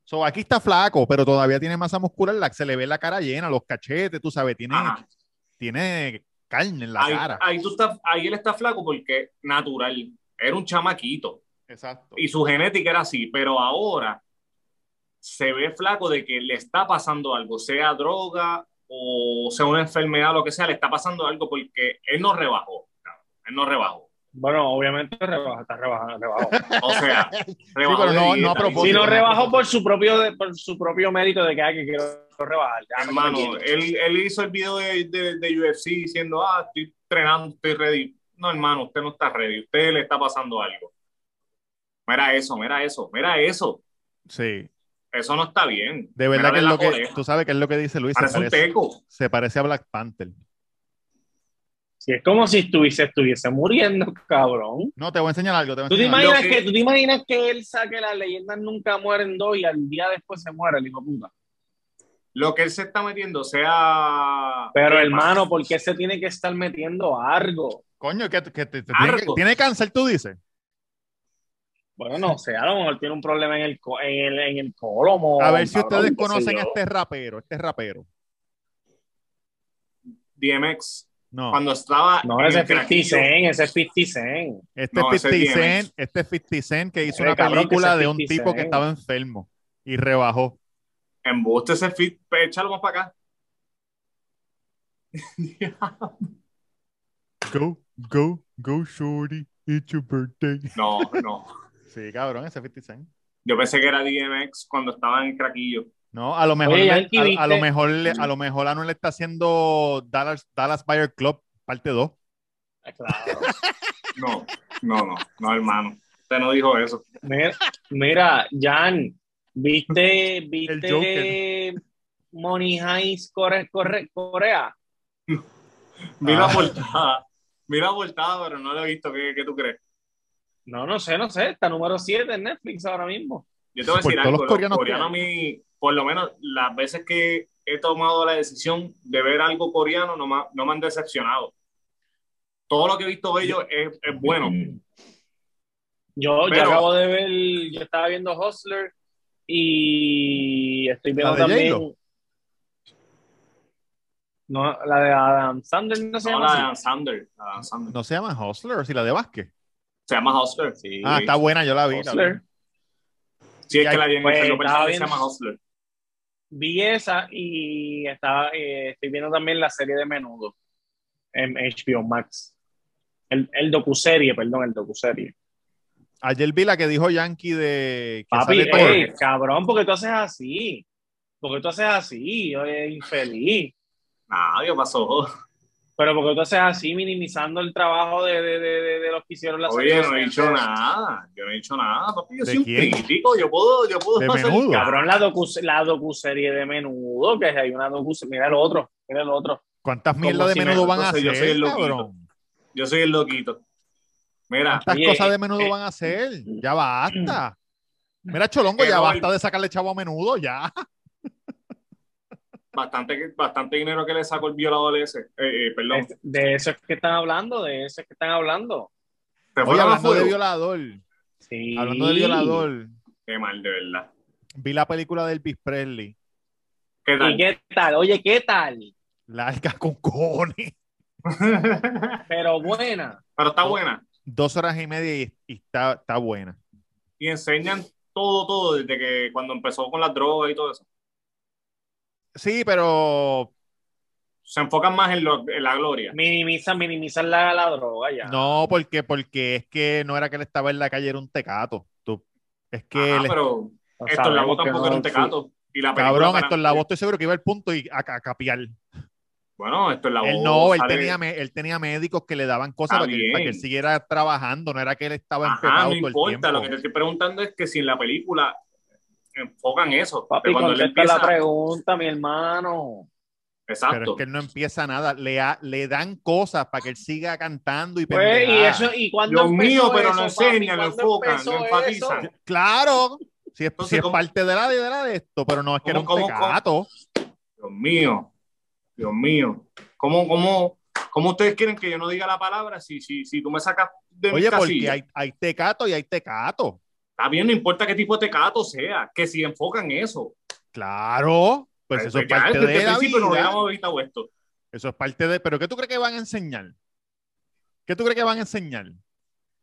Speaker 3: So, aquí está flaco, pero todavía tiene masa muscular. La, se le ve la cara llena, los cachetes, tú sabes, tiene, tiene carne en la
Speaker 5: ahí,
Speaker 3: cara.
Speaker 5: ahí tú estás, ahí él está flaco porque natural. Era un chamaquito
Speaker 3: Exacto.
Speaker 5: y su genética era así, pero ahora se ve flaco de que le está pasando algo, sea droga o sea una enfermedad, lo que sea, le está pasando algo porque él no rebajó. Él no rebajó.
Speaker 4: Bueno, obviamente rebaja, está rebajando, rebajó.
Speaker 5: O sea, rebajó
Speaker 3: no- no a.
Speaker 4: Si no rebajó por su propio de- por su propio mérito de que, ah, que quiero rebajar. ya
Speaker 5: Hermano, él, él hizo el video de, de, de UFC diciendo, ah, estoy entrenando, estoy ready. No, hermano, usted no está ready, usted le está pasando algo. Mira eso, mira eso, mira eso.
Speaker 3: Sí.
Speaker 5: Eso no está bien.
Speaker 3: De verdad que es lo que, tú sabes que es lo que dice Luis, se
Speaker 5: Parece un
Speaker 3: parece,
Speaker 5: teco.
Speaker 3: se parece a Black Panther.
Speaker 4: Si es como si estuviese, estuviese muriendo, cabrón.
Speaker 3: No, te voy a enseñar algo. Te voy a
Speaker 4: ¿Tú te,
Speaker 3: enseñar
Speaker 4: imaginas que... ¿Tú te imaginas que él saque las leyendas nunca mueren dos y al día después se muere el hijo de puta?
Speaker 5: Lo que él se está metiendo sea.
Speaker 4: Pero hermano, ¿por qué se tiene que estar metiendo algo?
Speaker 3: Coño, que, que te- te- tiene,
Speaker 5: Arco.
Speaker 3: tiene cáncer, tú dices.
Speaker 4: Bueno, no sé, a lo mejor tiene un problema en el, co- en el, en el colomo.
Speaker 3: A ver si
Speaker 4: cabrón,
Speaker 3: ustedes conocen a este rapero, este rapero.
Speaker 5: DMX,
Speaker 3: No,
Speaker 5: cuando estaba.
Speaker 4: No, ese
Speaker 5: el
Speaker 4: es 50
Speaker 5: craquillo,
Speaker 4: Cent, ese es 50 Cent.
Speaker 3: este
Speaker 5: no,
Speaker 3: es
Speaker 5: ese
Speaker 3: 50
Speaker 5: es
Speaker 3: Cent, este es 50 Cent que hizo una película de un
Speaker 4: 50
Speaker 3: tipo que estaba enfermo y rebajó.
Speaker 5: Embuste ese fit, échalo más para acá.
Speaker 3: Go, go, go, shorty, it's your birthday.
Speaker 5: No, no.
Speaker 3: Sí, cabrón, ese es 50 Cent.
Speaker 5: Yo pensé que era DMX cuando estaba en el craquillo.
Speaker 3: No, a lo mejor,
Speaker 4: Oye,
Speaker 3: le- a, a lo mejor, le- a lo mejor Anuel está haciendo Dallas, Dallas Buyer Club parte 2.
Speaker 4: Ah, Claro.
Speaker 5: No, no, no, no, hermano. Usted no dijo eso.
Speaker 4: Mira, mira, Jan, ¿viste,
Speaker 3: El
Speaker 4: viste Money Heist Core- Core- Corea?
Speaker 5: Mira
Speaker 3: Ah.
Speaker 5: la portada. Mira la portada, pero no lo he visto. ¿Qué, qué tú crees?
Speaker 4: No, no sé, no sé, está número 7 en Netflix ahora mismo.
Speaker 5: Yo te voy a
Speaker 3: Por
Speaker 5: decir algo.
Speaker 3: los
Speaker 5: Los
Speaker 3: coreanos
Speaker 5: coreanos a mí, por lo menos las veces que he tomado la decisión de ver algo coreano, no me, no me han decepcionado. Todo lo que he visto de ellos es, es bueno.
Speaker 4: Yo,
Speaker 5: Pero-
Speaker 4: acabo de ver, yo estaba viendo Hustler y estoy viendo
Speaker 3: de
Speaker 4: también. No, la de Adam Sandler no se
Speaker 5: No,
Speaker 4: llama
Speaker 5: la de Dan Sander.
Speaker 3: No se llama Hustler, si la de Vázquez.
Speaker 5: Se llama Hustler. Sí,
Speaker 3: Ah, está buena, yo la vi. la vi.
Speaker 4: Hustler.
Speaker 5: Sí, es que la
Speaker 3: hay-
Speaker 5: en
Speaker 4: pues,
Speaker 5: el
Speaker 4: estaba
Speaker 5: se llama Hustler.
Speaker 4: Vi esa y estaba, eh, estoy viendo también la serie de Menudo en HBO Max. El, el docuserie, perdón, el docuserie.
Speaker 3: Ayer vi la que dijo Yankee de que
Speaker 4: Papi,
Speaker 3: sale Thor.
Speaker 4: Pero porque tú haces así, minimizando el trabajo de, de, de, de, de los que hicieron la
Speaker 5: Oye, no he dicho nada. Yo no he dicho nada, papi. Yo
Speaker 3: ¿De
Speaker 5: soy un crítico. Yo puedo, yo puedo
Speaker 3: De
Speaker 5: hacer-
Speaker 3: menudo.
Speaker 4: Cabrón, la docu, la docuserie de menudo, que hay una docu mira el otro, mira el otro.
Speaker 3: ¿Cuántas
Speaker 5: Como
Speaker 3: mierdas de
Speaker 5: si me-
Speaker 3: menudo van a
Speaker 5: entonces yo soy
Speaker 3: hacer,
Speaker 5: el loquito.
Speaker 3: cabrón?
Speaker 5: Yo soy el loquito. Mira,
Speaker 3: ¿Cuántas
Speaker 4: Oye,
Speaker 3: cosas de menudo
Speaker 4: eh,
Speaker 3: van a hacer? Ya basta. Mira, Cholongo,
Speaker 5: Eh,
Speaker 3: ya basta de sacarle chavo a menudo, ya.
Speaker 5: Bastante, bastante dinero que le sacó el violador ese. Eh, eh, perdón.
Speaker 4: Es- De eso es que están hablando, de eso es que están hablando.
Speaker 3: Oye, hablando de violador,
Speaker 4: Sí.
Speaker 3: hablando de violador,
Speaker 5: Qué mal, de verdad.
Speaker 3: vi la película del Elvis Presley,
Speaker 5: ¿Qué
Speaker 4: ¿Y
Speaker 5: tal?
Speaker 4: qué tal? Oye, ¿qué tal?
Speaker 3: larga con cojones,
Speaker 4: Pero buena.
Speaker 5: Pero está buena.
Speaker 3: dos horas y media y, y está, está buena.
Speaker 5: Y enseñan todo, todo, desde que cuando empezó con las drogas y todo eso.
Speaker 3: Sí, pero
Speaker 5: Se enfocan más en, lo- en la gloria.
Speaker 4: Minimizan, minimizan la, la droga ya.
Speaker 3: no, porque, porque es que no era que él estaba en la calle, era un tecato. Tú, es que
Speaker 5: Ajá, pero esto en la voz tampoco
Speaker 4: no-
Speaker 5: era un tecato. Y la película
Speaker 3: cabrón, esto en la voz estoy seguro que iba al punto y a, a capiar.
Speaker 5: Bueno, esto en la voz.
Speaker 3: Él no, él tenía, él tenía médicos que le daban cosas para que, para que él siguiera trabajando, no era que él estaba
Speaker 5: Ajá, no
Speaker 3: todo el
Speaker 5: importa.
Speaker 3: tiempo.
Speaker 5: Lo que te estoy preguntando es que si en la película enfocan eso.
Speaker 4: Papi,
Speaker 5: cuando él empieza.
Speaker 4: la pregunta, mi hermano.
Speaker 3: Pero
Speaker 5: Exacto.
Speaker 3: es que él no empieza nada, le, ha- le dan cosas para que él siga cantando y
Speaker 4: Pues, y
Speaker 3: pendejadas.
Speaker 4: eso, ¿y cuándo
Speaker 5: Dios mío, pero
Speaker 4: eso,
Speaker 5: no enseñan, lo
Speaker 4: ¿Cuándo
Speaker 5: enfocan, lo enfatizan.
Speaker 4: eso?
Speaker 3: Claro, si es,
Speaker 5: Entonces,
Speaker 3: si es
Speaker 5: ¿cómo-
Speaker 3: parte de la de, de la de esto, pero no es que era un
Speaker 5: ¿Cómo- cómo-
Speaker 3: tecato.
Speaker 5: Dios mío. Dios mío. ¿Cómo, cómo, cómo ustedes quieren que yo no diga la palabra si, si, si tú me sacas de mi
Speaker 3: Oye, porque
Speaker 5: casilla?
Speaker 3: hay, hay tecato y hay tecato.
Speaker 5: Está bien, no importa qué tipo de tecato sea, que si enfocan eso.
Speaker 3: Claro, pues eso es parte de la vida.
Speaker 5: esto.
Speaker 3: Eso es parte de. Pero ¿qué tú crees que van a enseñar? ¿Qué tú crees que van a enseñar?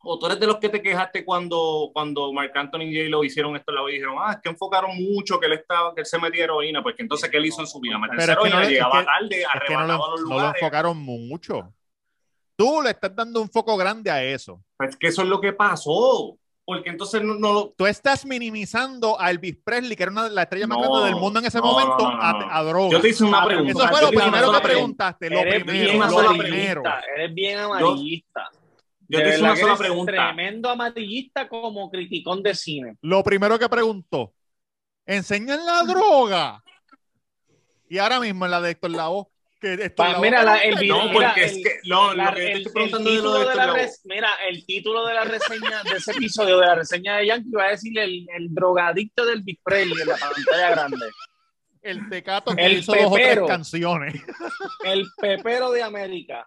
Speaker 5: O tú eres de los que te quejaste cuando, cuando Marc Anthony y J lo hicieron esto en la vida y dijeron, ah, es que enfocaron mucho que él estaba, que él se metía heroína, porque entonces ¿qué él hizo en su vida? Meterse
Speaker 3: es
Speaker 5: heroína,
Speaker 3: no le-
Speaker 5: llegaba
Speaker 3: es que-
Speaker 5: tarde,
Speaker 3: Es que no
Speaker 5: arrebataba
Speaker 3: lo,
Speaker 5: los
Speaker 3: no lo
Speaker 5: lugares.
Speaker 3: enfocaron mucho. Tú le estás dando un foco grande a eso.
Speaker 5: Pues que eso es lo que pasó. Porque entonces no, no lo-
Speaker 3: Tú estás minimizando a Elvis Presley, que era una de las estrellas más
Speaker 5: No,
Speaker 3: grandes del mundo en ese
Speaker 5: no,
Speaker 3: momento,
Speaker 5: no, no,
Speaker 3: a,
Speaker 5: no.
Speaker 3: a droga.
Speaker 5: Yo te hice una
Speaker 4: Ah,
Speaker 5: pregunta.
Speaker 3: Eso fue
Speaker 5: Yo
Speaker 3: lo primero que preguntaste. Lo
Speaker 4: Eres
Speaker 3: primero.
Speaker 4: bien
Speaker 3: Lo primero.
Speaker 4: Eres bien amarillista.
Speaker 5: Yo te hice una sola pregunta.
Speaker 4: Tremendo amarillista como criticón de cine.
Speaker 3: Lo primero que preguntó. ¿Enseñan la droga? Y ahora mismo en la de Héctor Lavoe. Que
Speaker 4: mira, la- el video-
Speaker 5: No,
Speaker 4: Mira,
Speaker 5: porque es que no,
Speaker 4: La-
Speaker 5: lo que yo te
Speaker 4: el,
Speaker 5: estoy
Speaker 4: el
Speaker 5: preguntando de lo
Speaker 4: título
Speaker 5: de
Speaker 4: de la
Speaker 5: Lavoe.
Speaker 4: res- mira, el título de la reseña de ese episodio de la reseña de Yankee va a decir el, el drogadicto del Big Presley en la pantalla grande.
Speaker 3: El tecato que
Speaker 4: El
Speaker 3: hizo dos o tres
Speaker 4: pepero.
Speaker 3: canciones.
Speaker 4: El pepero de América.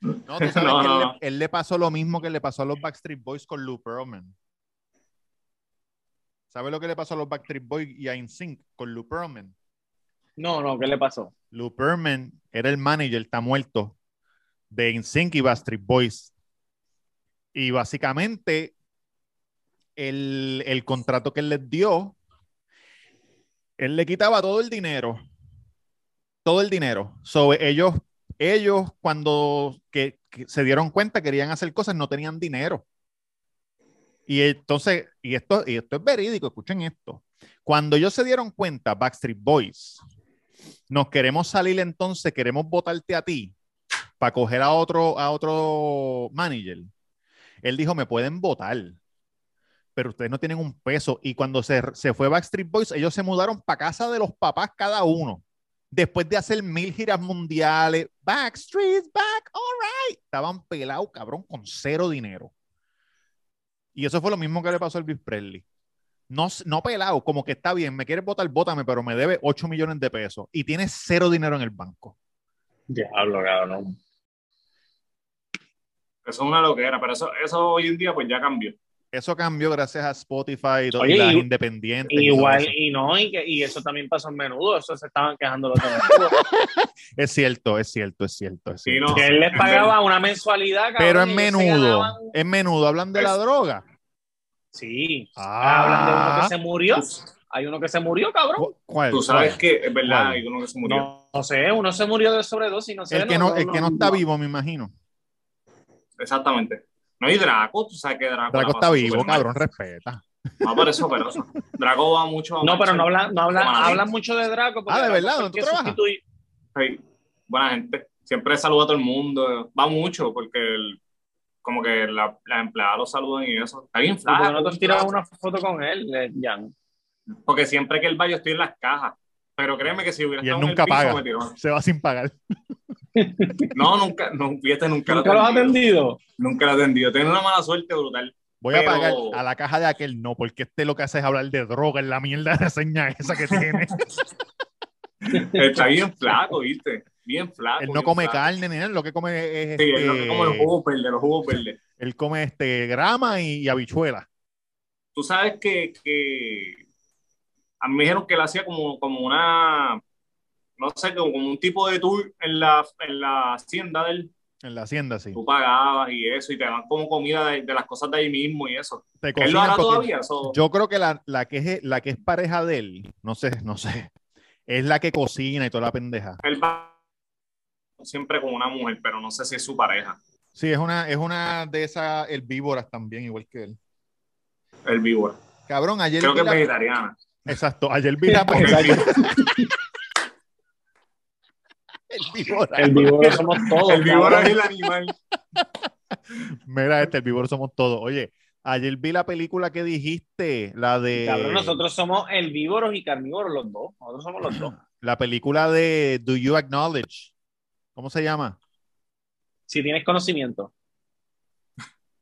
Speaker 3: No, tú sabes
Speaker 5: No,
Speaker 3: que
Speaker 5: no,
Speaker 3: él,
Speaker 5: no.
Speaker 3: Le, él le pasó lo mismo que le pasó a los Backstreet Boys con Lou Pearlman. ¿Sabes lo que le pasó a los Backstreet Boys y a InSync con Lou Pearlman?
Speaker 4: No, no, ¿qué le pasó?
Speaker 3: Lou Pearlman era el manager, está muerto, de InSync y Backstreet Boys. Y básicamente, el, el contrato que él les dio, él le quitaba todo el dinero. Todo el dinero. So, ellos, ellos cuando que, que se dieron cuenta querían hacer cosas, no tenían dinero. Y entonces, y esto, y esto es verídico, escuchen esto. Cuando ellos se dieron cuenta, Backstreet Boys, nos queremos salir entonces, queremos votarte a ti para coger a otro, a otro manager. Él dijo, me pueden votar, pero ustedes no tienen un peso. Y cuando se, se fue Backstreet Boys, ellos se mudaron para casa de los papás cada uno. Después de hacer mil giras mundiales, Backstreet's back, all right. Estaban pelados, cabrón, con cero dinero. Y eso fue lo mismo que le pasó a Elvis Presley. No, no pelado, como que está bien, me quieres votar, bótame, pero me debe 8 millones de pesos y tienes cero dinero en el banco.
Speaker 4: Diablo, cabrón.
Speaker 5: Eso es una loquera, pero eso, eso hoy en día pues ya cambió.
Speaker 3: Eso cambió gracias a Spotify y, todo,
Speaker 4: Oye,
Speaker 3: las
Speaker 4: y-
Speaker 3: independientes. y
Speaker 4: Igual, y no, y, que, y eso también pasó en menudo, eso se estaban quejando los de menudo.
Speaker 3: Es cierto, es cierto, es cierto. Es
Speaker 5: Sí,
Speaker 3: cierto.
Speaker 5: no.
Speaker 4: que él les pagaba una mensualidad, cabrón,
Speaker 3: Pero en menudo,
Speaker 4: ganaban-
Speaker 3: en menudo, hablan de la droga.
Speaker 4: Sí.
Speaker 3: Ah.
Speaker 4: Hablan de uno que se murió. Hay uno que se murió, cabrón.
Speaker 3: ¿Cu- ¿Cuál?
Speaker 5: Tú sabes
Speaker 3: ¿Cuál?
Speaker 5: que es verdad,
Speaker 3: ¿Cuál?
Speaker 5: hay uno que se murió.
Speaker 4: No, no sé, uno se murió de sobredosis, no sé.
Speaker 3: El que no, el que no está vivo, me imagino.
Speaker 5: Exactamente. No hay Draco, tú sabes que Draco.
Speaker 3: Draco está vivo, cabrón, respeta.
Speaker 5: No, por eso, pero eso. Draco va mucho a
Speaker 4: No, pero no hablan, no hablan, hablan mucho de Draco.
Speaker 3: Ah, ¿de
Speaker 4: Draco
Speaker 3: verdad? ¿Dónde tú trabajas?
Speaker 5: Sí, buena gente. siempre saluda a todo el mundo. Va mucho porque el- como que la, la empleada lo saludan y eso. Está bien
Speaker 4: ¿Y por qué
Speaker 5: flaco.
Speaker 4: no te has
Speaker 5: bien
Speaker 4: tirado
Speaker 5: flaco.
Speaker 4: una foto con él, eh, Jan?
Speaker 5: Porque siempre que él va yo estoy en las cajas. Pero créeme que si hubiera
Speaker 3: Y él
Speaker 5: estado en
Speaker 3: nunca
Speaker 5: piso,
Speaker 3: paga.
Speaker 5: me.
Speaker 3: Se va sin pagar.
Speaker 5: No, nunca, no, fíjate, nunca,
Speaker 4: ¿Nunca lo has atendido?
Speaker 5: Nunca lo he atendido. Tiene una mala suerte brutal.
Speaker 3: Voy a pagar a la caja de aquel no, porque este lo que hace es hablar de droga en la mierda de reseña esa que tiene.
Speaker 5: Está bien flaco, ¿viste? Bien flaco.
Speaker 3: él no come
Speaker 5: flaco.
Speaker 3: carne ni nada, lo que come es
Speaker 5: Sí,
Speaker 3: este,
Speaker 5: él no que come los jugos verdes, los jugos verdes.
Speaker 3: él come este grama y, y habichuela.
Speaker 5: Tú sabes que, que a mí me dijeron que él hacía como, como una, no sé, como, como un tipo de tour en la, en la hacienda de él.
Speaker 3: En la hacienda, sí.
Speaker 5: Tú pagabas y eso, y te dan como comida de, de las cosas de ahí mismo y eso.
Speaker 3: Te
Speaker 5: ¿Él lo hará todavía?
Speaker 3: Yo creo que la, la que es la que es pareja de él, no sé, no sé, es la que cocina y toda la pendeja.
Speaker 5: él va siempre con una mujer, pero no sé si es su pareja,
Speaker 3: Sí, es una, es una de esas herbívoras también, igual que él.
Speaker 5: el víbora.
Speaker 3: Cabrón, ayer
Speaker 5: Creo
Speaker 3: vi
Speaker 5: que es
Speaker 3: la-
Speaker 5: vegetariana.
Speaker 3: Exacto, ayer vi la herbívora.
Speaker 4: El vivo somos todos.
Speaker 5: El víbora
Speaker 4: cabrón.
Speaker 5: es el animal.
Speaker 3: Mira, este, el víbora somos todos. Oye, ayer vi la película que dijiste, la de
Speaker 4: Cabrón, nosotros somos herbívoros y carnívoros los dos. Nosotros somos los dos.
Speaker 3: la película de Do You Acknowledge. ¿Cómo se llama?
Speaker 4: Si tienes conocimiento.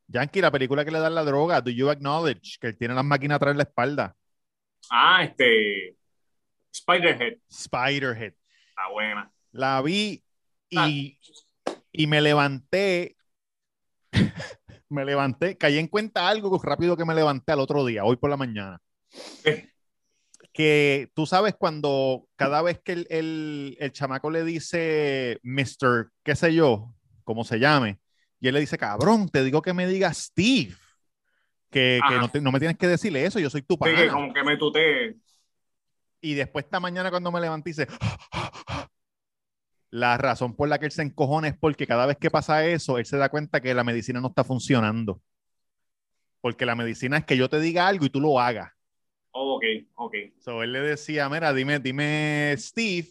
Speaker 3: Yankee, la película que le dan la droga, Do You Acknowledge, que él tiene las máquinas atrás de la espalda.
Speaker 5: Ah, este. Spiderhead.
Speaker 3: Spiderhead.
Speaker 5: Está buena.
Speaker 3: La vi
Speaker 5: Ah.
Speaker 3: y, y me levanté. me levanté, caí en cuenta algo rápido que me levanté al otro día, hoy por la mañana.
Speaker 5: Eh.
Speaker 3: Que tú sabes cuando cada vez que el, el, el chamaco le dice Mr. qué sé yo, como se llame, y él le dice, cabrón, te digo que me diga Steve, que, que no, te- no me tienes que decirle eso, yo soy tu
Speaker 5: Sí,
Speaker 3: pana.
Speaker 5: que como que me tuteé.
Speaker 3: Y después esta mañana cuando me levanté dice, la razón por la que él se encojona es porque cada vez que pasa eso, él se da cuenta que la medicina no está funcionando. Porque la medicina es que yo te diga algo y tú lo hagas.
Speaker 5: Oh, ok, ok.
Speaker 3: So, él le decía, mira, dime, dime Steve.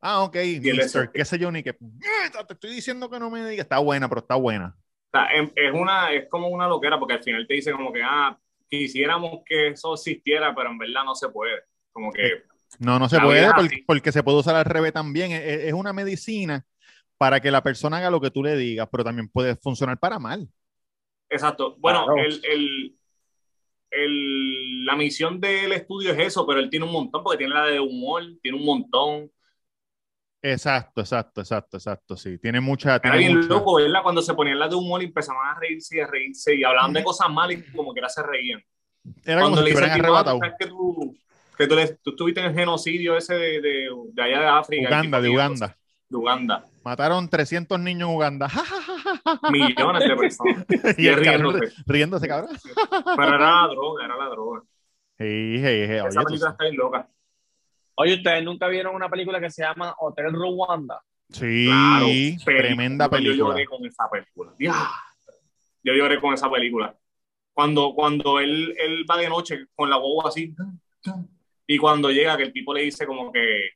Speaker 3: Ah, ok, mister, qué sé yo, ni que, "Mierda, te estoy diciendo que no me digas. Está buena, pero está buena.
Speaker 5: O sea, em- es, una, es como una loquera porque al final te dice como que, ah, quisiéramos que eso existiera, pero en verdad no se puede. Como que,
Speaker 3: No, no se puede porque, se puede usar al revés también. Es, es- es una medicina para que la persona haga lo que tú le digas, pero también puede funcionar para mal.
Speaker 5: exacto. Bueno,
Speaker 4: Claro.
Speaker 5: el, el, el- la misión del estudio es eso, pero él tiene un montón porque tiene la de humor, tiene un montón.
Speaker 3: Exacto, exacto, exacto, exacto. Sí, tiene mucha.
Speaker 5: Era
Speaker 3: Tiene
Speaker 5: bien
Speaker 3: mucha-
Speaker 5: loco, ¿verdad? Cuando se ponían las de humor y empezaban a reírse y a reírse y hablaban de cosas malas y como que era se reían.
Speaker 3: Era como
Speaker 5: Cuando
Speaker 3: si
Speaker 5: le dice
Speaker 3: estuvieran
Speaker 5: al tipo, ah,
Speaker 3: arrebatados.
Speaker 5: ¿tú sabes que tú, que tú, tú estuviste en el genocidio ese de, de, de allá de África.
Speaker 3: Uganda, de Uganda.
Speaker 5: De Uganda.
Speaker 3: Mataron 300 niños en Uganda.
Speaker 5: Millones de personas.
Speaker 3: y el cabrón
Speaker 5: riéndose.
Speaker 3: riéndose, cabrón.
Speaker 5: Pero era la droga, era la droga.
Speaker 3: Sí, sí, sí, oye,
Speaker 5: Esa
Speaker 3: tú-
Speaker 5: película está bien loca.
Speaker 4: Oye, ¿ustedes nunca vieron una película que se llama Hotel Rwanda?
Speaker 3: sí,
Speaker 5: Claro,
Speaker 3: tremenda
Speaker 5: Yo
Speaker 3: película.
Speaker 5: lloré con esa película. Yo lloré con esa película. Cuando, cuando él, él va de noche con la boba así, y cuando llega, que el tipo le dice como que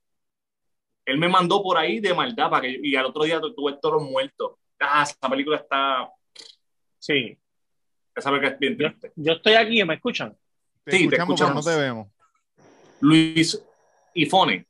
Speaker 5: él me mandó por ahí de maldad para que, y al otro día tu- tuve todos los muertos. Ah, esa película está,
Speaker 4: Sí.
Speaker 5: esa película es bien
Speaker 4: Yo,
Speaker 5: triste.
Speaker 4: yo estoy aquí, ¿me escuchan?
Speaker 3: Te
Speaker 5: Sí, te
Speaker 3: escuchamos, pero no
Speaker 5: escuchamos.
Speaker 3: te vemos.
Speaker 5: Luis y Fone.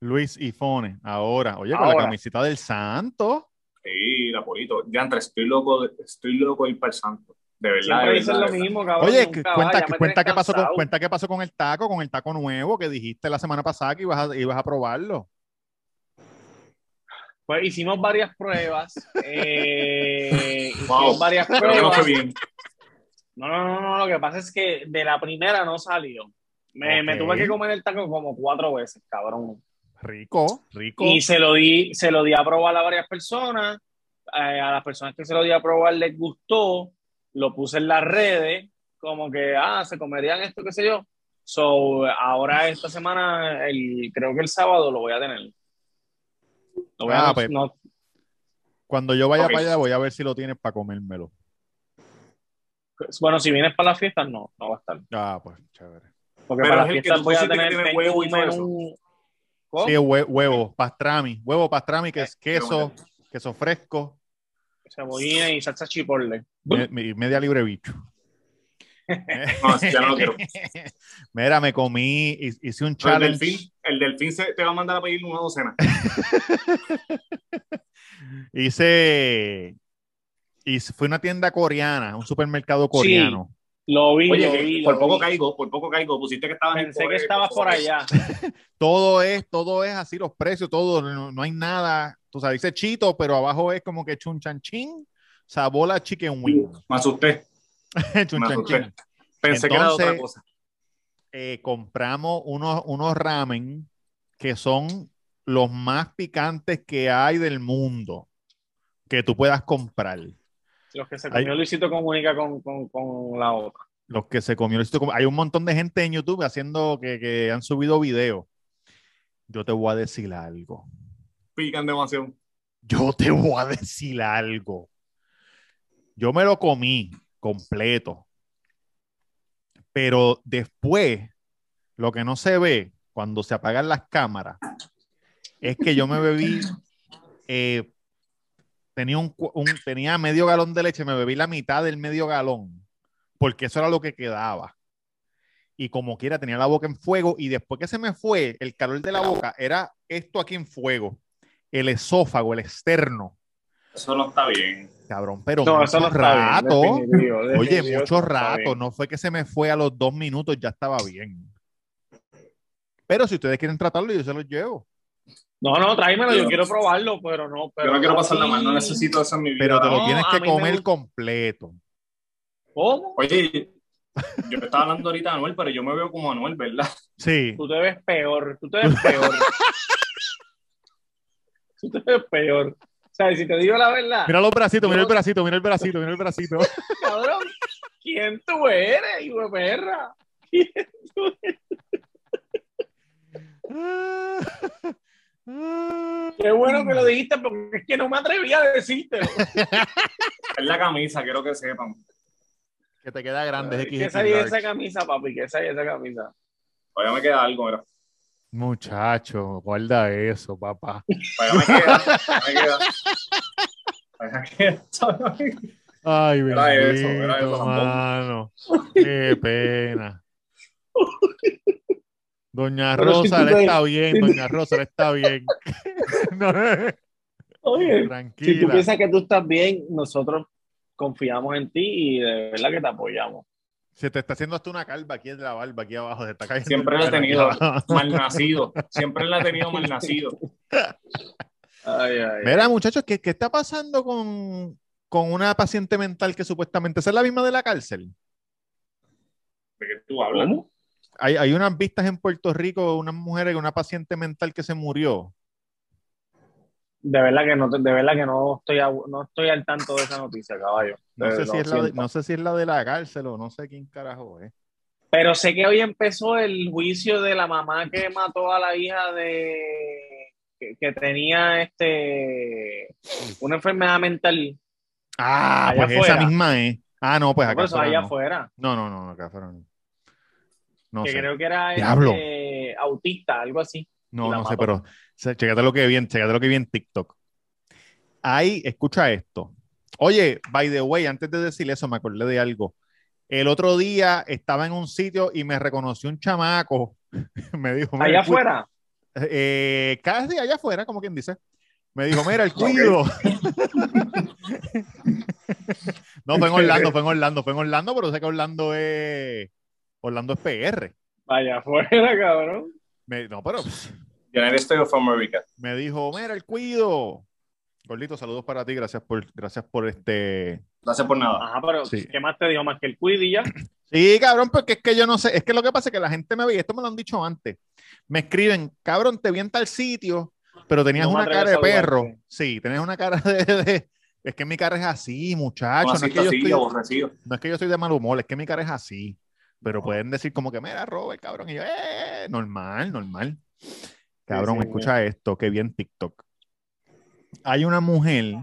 Speaker 3: Luis y Fone, ahora. Oye, con la camiseta del santo.
Speaker 5: Sí, la polito. Ya entre, estoy loco, de- estoy loco de ir para el santo. De verdad.
Speaker 4: Siempre
Speaker 5: de
Speaker 4: dicen
Speaker 5: verdad,
Speaker 4: lo
Speaker 5: de verdad.
Speaker 4: mismo, cabrón.
Speaker 3: Oye, cuenta, cuenta, qué pasó con, cuenta qué pasó con el taco, con el taco nuevo que dijiste la semana pasada que ibas a, ibas a probarlo.
Speaker 4: Pues hicimos varias pruebas. eh, hicimos varias
Speaker 5: Pero que no
Speaker 4: pruebas.
Speaker 5: fue bien.
Speaker 4: No, no, no, no, lo que pasa es que de la primera no salió. Me, me tuve que comer el taco como cuatro veces, cabrón.
Speaker 3: Rico, rico.
Speaker 4: Y se lo di, se lo di a probar a varias personas. eh, a las personas que se lo di a probar les gustó. Lo puse en las redes, como que, ah, se comerían esto, qué sé yo. So, ahora esta semana, el, creo que el sábado lo voy a tener. Lo voy a-
Speaker 3: Ah, pues.
Speaker 4: no-
Speaker 3: Cuando yo vaya para allá, voy a ver si lo tienes para comérmelo.
Speaker 4: bueno, si vienes para las fiestas, no, no va a estar.
Speaker 3: Ah, pues, chévere.
Speaker 4: Porque
Speaker 5: Pero
Speaker 4: para
Speaker 5: es
Speaker 4: las fiestas voy a tener
Speaker 5: huevo y
Speaker 4: un
Speaker 5: todo
Speaker 4: menú. ¿Cómo?
Speaker 3: Sí, hue- huevo, pastrami, huevo pastrami, que es
Speaker 5: Eh, qué
Speaker 3: queso, queso fresco,
Speaker 4: Cebollina y salsa chipotle.
Speaker 3: me- media libre bicho.
Speaker 5: No, ya no lo quiero.
Speaker 3: Mira, me comí, hi- hice un
Speaker 5: el
Speaker 3: challenge.
Speaker 5: delfín, el delfín se, te va a mandar a pedir una docena.
Speaker 3: Hice, hice, fue una tienda coreana, un supermercado coreano.
Speaker 4: Lo vi, lo vi.
Speaker 5: Oye,
Speaker 4: lo
Speaker 5: por poco
Speaker 4: vi.
Speaker 5: caigo, por poco caigo. Pusiste que estabas en
Speaker 4: Pensé que
Speaker 5: Corea,
Speaker 4: estabas
Speaker 5: por
Speaker 4: allá.
Speaker 3: Todo es, todo es así, los precios, todo, no, no hay nada. Tú sabes, dice chito, pero abajo es como que chun chan chin, sabola chicken wing.
Speaker 5: Me asusté.
Speaker 3: Chun chin.
Speaker 5: Pensé que era otra
Speaker 3: Entonces-
Speaker 5: cosa.
Speaker 3: eh, compramos unos, unos ramen que son los más picantes que hay del mundo que tú puedas comprar.
Speaker 4: Los que se comió Luisito comunica con, con, con la otra.
Speaker 3: Los que se comió. esto como- Hay un montón de gente en YouTube haciendo que, que han subido videos. Yo te voy a decir algo.
Speaker 5: Pican demasiado.
Speaker 3: Yo te voy a decir algo. Yo me lo comí completo. Pero después, lo que no se ve cuando se apagan las cámaras es que yo me bebí, eh, tenía, un, tenía medio galón de leche, me bebí la mitad del medio galón, porque eso era lo que quedaba. Y como quiera, tenía la boca en fuego y después que se me fue, el calor de la boca era esto aquí en fuego, el esófago, el externo.
Speaker 5: Eso no está bien.
Speaker 3: Cabrón, pero
Speaker 4: No,
Speaker 3: mucho
Speaker 4: no está bien,
Speaker 3: rato.
Speaker 4: definitivo,
Speaker 3: Oye, mucho rato.
Speaker 4: bien.
Speaker 3: No fue que se me fue a los dos minutos, ya estaba bien. Pero si ustedes quieren tratarlo, yo se los llevo.
Speaker 4: No, no, tráemelo, yo
Speaker 5: Yo-
Speaker 4: quiero probarlo, pero no. Pero
Speaker 5: Yo no quiero pasar la
Speaker 4: así.
Speaker 5: mano, no necesito eso en mi vida.
Speaker 3: Pero te lo
Speaker 4: No,
Speaker 3: tienes que
Speaker 4: me
Speaker 3: comer
Speaker 4: gusta.
Speaker 3: completo.
Speaker 4: ¿Cómo?
Speaker 5: Oye, yo estaba hablando ahorita de Anuel, pero yo me veo como Anuel, ¿verdad?
Speaker 3: Sí.
Speaker 4: Tú te ves peor, tú te ves peor. tú te ves peor. Si te digo la verdad,
Speaker 3: Mira los bracitos, mira el bracito, mira el bracito, mira el bracito.
Speaker 4: cabrón, ¿quién tú eres, hijo de perra? ¿Quién tú eres? Qué bueno que lo dijiste porque es que no me atreví a decírtelo.
Speaker 5: Es la camisa, quiero que sepan.
Speaker 3: Que te queda grande. es
Speaker 4: ¿Qué
Speaker 3: XXL
Speaker 4: hay esa camisa, papi? ¿Qué hay esa camisa?
Speaker 5: Todavía me queda algo, mira.
Speaker 3: Muchacho, guarda eso, papá.
Speaker 5: Me queda. me queda. Todavía me queda.
Speaker 3: Ay,
Speaker 5: Era eso,
Speaker 3: bendito,
Speaker 5: era eso,
Speaker 3: mano. Qué pena. Doña Rosa le está bien, Doña Rosa le está bien. No,
Speaker 4: Oye,
Speaker 3: tranquila.
Speaker 4: si tú piensas que tú estás bien, nosotros confiamos en ti y de verdad que te apoyamos.
Speaker 3: Se te está haciendo hasta una calva aquí en la barba, aquí abajo. Se está cayendo
Speaker 5: Siempre lo he tenido mal nacido. Siempre la he tenido mal nacido.
Speaker 4: Ay, ay,
Speaker 3: Mira, muchachos, ¿qué, qué está pasando con, con una paciente mental que supuestamente es la misma de la cárcel?
Speaker 5: ¿De qué tú hablas?
Speaker 3: Hay, hay unas vistas en Puerto Rico, unas mujeres, una paciente mental que se murió.
Speaker 4: De verdad que no, de verdad que no estoy, a- no estoy al tanto de esa noticia, caballo.
Speaker 3: No
Speaker 4: Eh,
Speaker 3: sé, si es la de, no sé si es la de la cárcel o no sé quién carajo es.
Speaker 4: Pero sé que hoy empezó el juicio de la mamá que mató a la hija de que, que tenía este una enfermedad mental.
Speaker 3: Ah,
Speaker 4: Allá
Speaker 3: pues esa misma es. Ah, no, pues acá afuera
Speaker 4: allá
Speaker 3: no.
Speaker 4: afuera.
Speaker 3: No, no, no, acá afuera no. No
Speaker 4: que
Speaker 3: sé.
Speaker 4: creo que era este, autista, algo así.
Speaker 3: No, no sé,
Speaker 4: mató.
Speaker 3: pero se- chécate lo que vi en, chécate lo que vi en TikTok. Ahí, escucha esto. Oye, by the way, antes de decir eso, me acordé de algo. El otro día estaba en un sitio y me reconoció un chamaco. me dijo, mira,
Speaker 4: Allá afuera.
Speaker 3: Eh, casi allá afuera, como quien dice. Me dijo, mira, el cuido. no, fue en Orlando, fue en Orlando, fue en Orlando, pero sé que Orlando es. Orlando es PR.
Speaker 4: Allá afuera, cabrón.
Speaker 3: Me- no, pero
Speaker 5: United States of America.
Speaker 3: me dijo, mira, el cuido. Gordito, saludos para ti, gracias por, gracias por este.
Speaker 5: Gracias por nada.
Speaker 4: Ajá, pero
Speaker 3: Sí.
Speaker 4: ¿qué más te dijo? Más que el cuid y ya.
Speaker 3: Sí, cabrón, porque es que yo no sé, es que lo que pasa es que la gente me ve, y esto me lo han dicho antes, me escriben, cabrón, te vi en tal sitio, pero tenías
Speaker 4: No
Speaker 3: una cara de perro. Sí, tenías una cara de, de- Es que mi cara es así, muchacho.
Speaker 5: No,
Speaker 3: es que yo estoy, no es que yo estoy de mal humor, es que mi cara es así. Pero pueden decir como que, mira, Robert, cabrón. Y yo, eh, normal, normal. Cabrón,
Speaker 4: sí,
Speaker 3: escucha esto, que vi en TikTok. Hay una mujer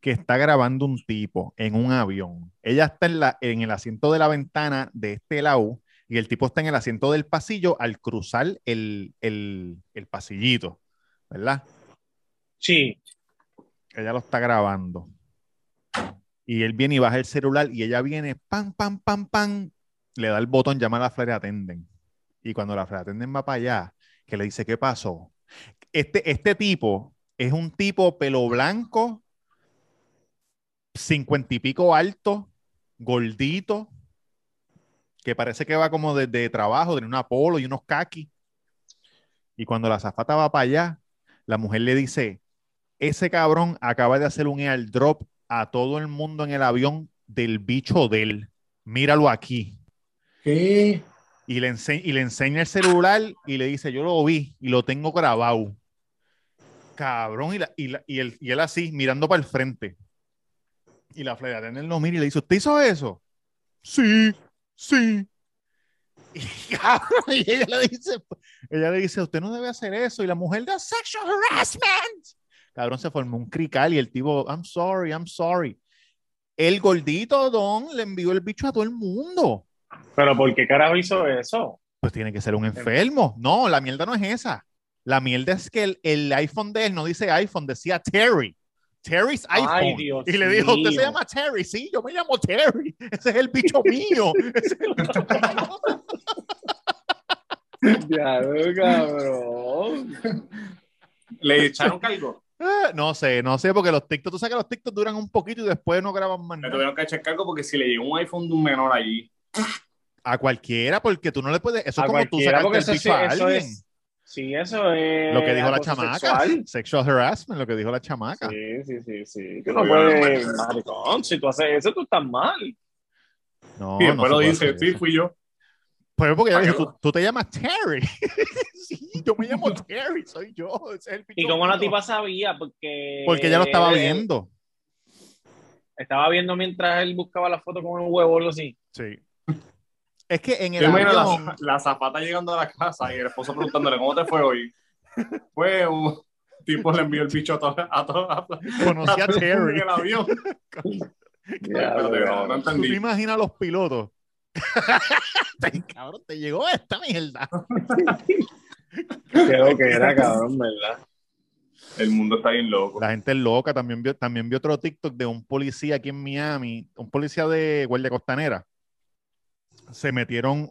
Speaker 3: que está grabando un tipo en un avión. Ella está en, la, en el asiento de la ventana de este lado y el tipo está en el asiento del pasillo al cruzar el, el, el pasillito, ¿verdad?
Speaker 4: Sí.
Speaker 3: Ella lo está grabando. Y él viene y baja el celular y ella viene, pam, pam, pam, pam, le da el botón, llama a la flare attendant. Y cuando la flare attendant va para allá, que le dice, ¿qué pasó? Este, este tipo es un tipo pelo blanco, cincuenta y pico alto, gordito, que parece que va como de, de trabajo, de un polo y unos kaki. Y cuando la zafata va para allá, la mujer le dice, ese cabrón acaba de hacer un airdrop a todo el mundo en el avión del bicho de él. Míralo aquí.
Speaker 1: ¿Qué?
Speaker 3: Y le, y le enseña el celular y le dice, yo lo vi y lo tengo grabado. Cabrón, y, la- y, la- y él, y él así, mirando para el frente. Y la flight attendant lo mira y le dice, ¿usted hizo eso? Sí, sí. Y, cabrón, y ella le dice, ella le dice, usted no debe hacer eso. Y la mujer da sexual harassment. Cabrón, se formó un crical y el tipo, I'm sorry, I'm sorry. El gordito Don le envió el bicho a todo el mundo.
Speaker 4: Pero ¿por qué carajo hizo eso?
Speaker 3: Pues tiene que ser un enfermo. No, la mierda no es esa. La mierda es que el, el iPhone de él no dice iPhone, decía Terry. Terry's iPhone.
Speaker 4: Ay, Dios
Speaker 3: y le dijo, ¿usted se
Speaker 4: mío.
Speaker 3: llama Terry? Sí, yo me llamo Terry. Ese es el bicho mío. Ese es el bicho mío.
Speaker 4: Ya, cabrón.
Speaker 5: Le echaron cargo.
Speaker 3: Ah, No sé, no sé, porque los TikTok, tú sabes que los TikTok duran un poquito y después no graban más
Speaker 5: Le tuvieron que echar cargo porque si le llegó un iPhone de un menor allí.
Speaker 3: A cualquiera, porque tú no le puedes. Eso
Speaker 4: A
Speaker 3: es como tú sacarte el
Speaker 4: eso,
Speaker 3: bicho
Speaker 4: sí,
Speaker 3: a alguien.
Speaker 4: es. Sí, eso es.
Speaker 3: Lo que dijo la chamaca.
Speaker 4: sexual.
Speaker 3: Sexual harassment, lo que dijo la chamaca.
Speaker 4: Sí, sí, sí, sí. Tú no puedes, maricón, si tú haces eso, tú estás mal.
Speaker 3: No,
Speaker 5: y
Speaker 3: no
Speaker 5: lo dice, sí, fui yo.
Speaker 3: Pues porque ella
Speaker 5: ¿Para
Speaker 3: dijo, tú, tú te llamas Terry. sí, yo me llamo Terry, soy yo. ese es el
Speaker 4: ¿Y cómo la tipa sabía? Porque.
Speaker 3: Porque ella lo estaba viendo.
Speaker 4: Estaba viendo mientras él buscaba la foto con un huevo o algo así.
Speaker 3: Sí. Es que en el avión,
Speaker 5: la, la zapata llegando a la casa y el esposo preguntándole, ¿cómo te fue hoy? Pues un tipo le envió el bicho a toda a toda
Speaker 3: conocí a
Speaker 5: mundo en
Speaker 3: Terry.
Speaker 5: el avión.
Speaker 4: Ya,
Speaker 5: Espérate,
Speaker 4: ya.
Speaker 5: no, no
Speaker 3: ¿Tú te
Speaker 5: entendí.
Speaker 3: imaginas a los pilotos? Te- cabrón, te llegó esta mierda.
Speaker 4: Creo que era cabrón, ¿verdad?
Speaker 5: El mundo está bien loco.
Speaker 3: La gente es loca. También vio, también vi otro TikTok de un policía aquí en Miami, un policía de Guardia Costanera. Se metieron,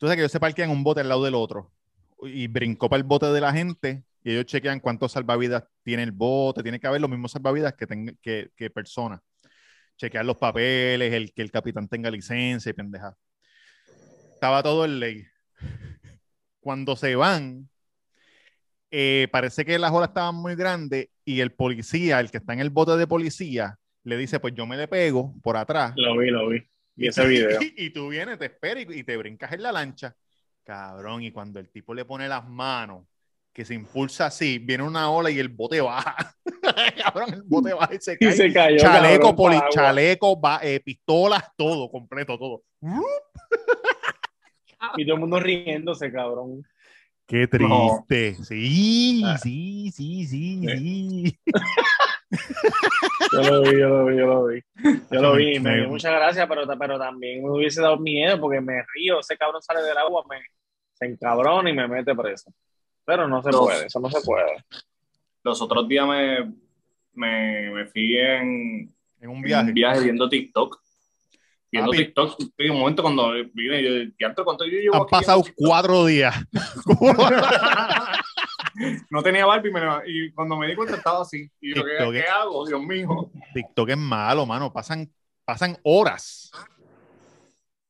Speaker 3: sabes que ellos se parquean un bote al lado del otro y brincó para el bote de la gente y ellos chequean cuántos salvavidas tiene el bote. Tiene que haber los mismos salvavidas que, tenga, que, que personas. Chequear los papeles, el que el capitán tenga licencia y pendeja. Estaba todo en ley. Cuando se van, eh, parece que las olas estaban muy grandes y el policía, el que está en el bote de policía, le dice, pues yo me le pego por atrás.
Speaker 4: Lo vi, lo vi. Y ese video.
Speaker 3: y tú vienes, te esperas y, y te brincas en la lancha. Cabrón, y cuando el tipo le pone las manos, que se impulsa así, viene una ola y el bote baja. Cabrón, el bote baja y se
Speaker 4: Y
Speaker 3: cae.
Speaker 4: se cayó.
Speaker 3: chaleco,
Speaker 4: cabrón,
Speaker 3: poli- chaleco, va- eh, pistolas, todo, completo, todo.
Speaker 4: Y todo el mundo riéndose, cabrón.
Speaker 3: Qué
Speaker 5: No.
Speaker 3: triste. Sí,
Speaker 4: Ah.
Speaker 3: sí, sí, sí,
Speaker 5: Eh.
Speaker 3: sí.
Speaker 4: Yo lo vi, yo lo vi, yo lo vi. Yo lo vi,
Speaker 3: Me-
Speaker 4: dio muchas gracias, pero, pero también me hubiese dado miedo porque me río. Ese cabrón sale del agua, me, se encabrona y me mete preso. Pero no se
Speaker 5: Los-
Speaker 4: puede, eso no se puede.
Speaker 5: Los otros días me, me, me fui en,
Speaker 3: En un
Speaker 5: en
Speaker 3: viaje.
Speaker 5: un viaje viendo TikTok. Viendo
Speaker 3: Papi.
Speaker 5: TikTok, y un momento cuando vine, yo, ¿cuánto, cuánto yo llevo
Speaker 3: Han pasado cuatro días.
Speaker 5: no tenía Barbie me la- y cuando me di cuenta estaba así. Y yo, ¿qué,
Speaker 3: TikTok.
Speaker 5: ¿qué hago? Dios mío.
Speaker 3: TikTok es malo, mano. Pasan, pasan horas.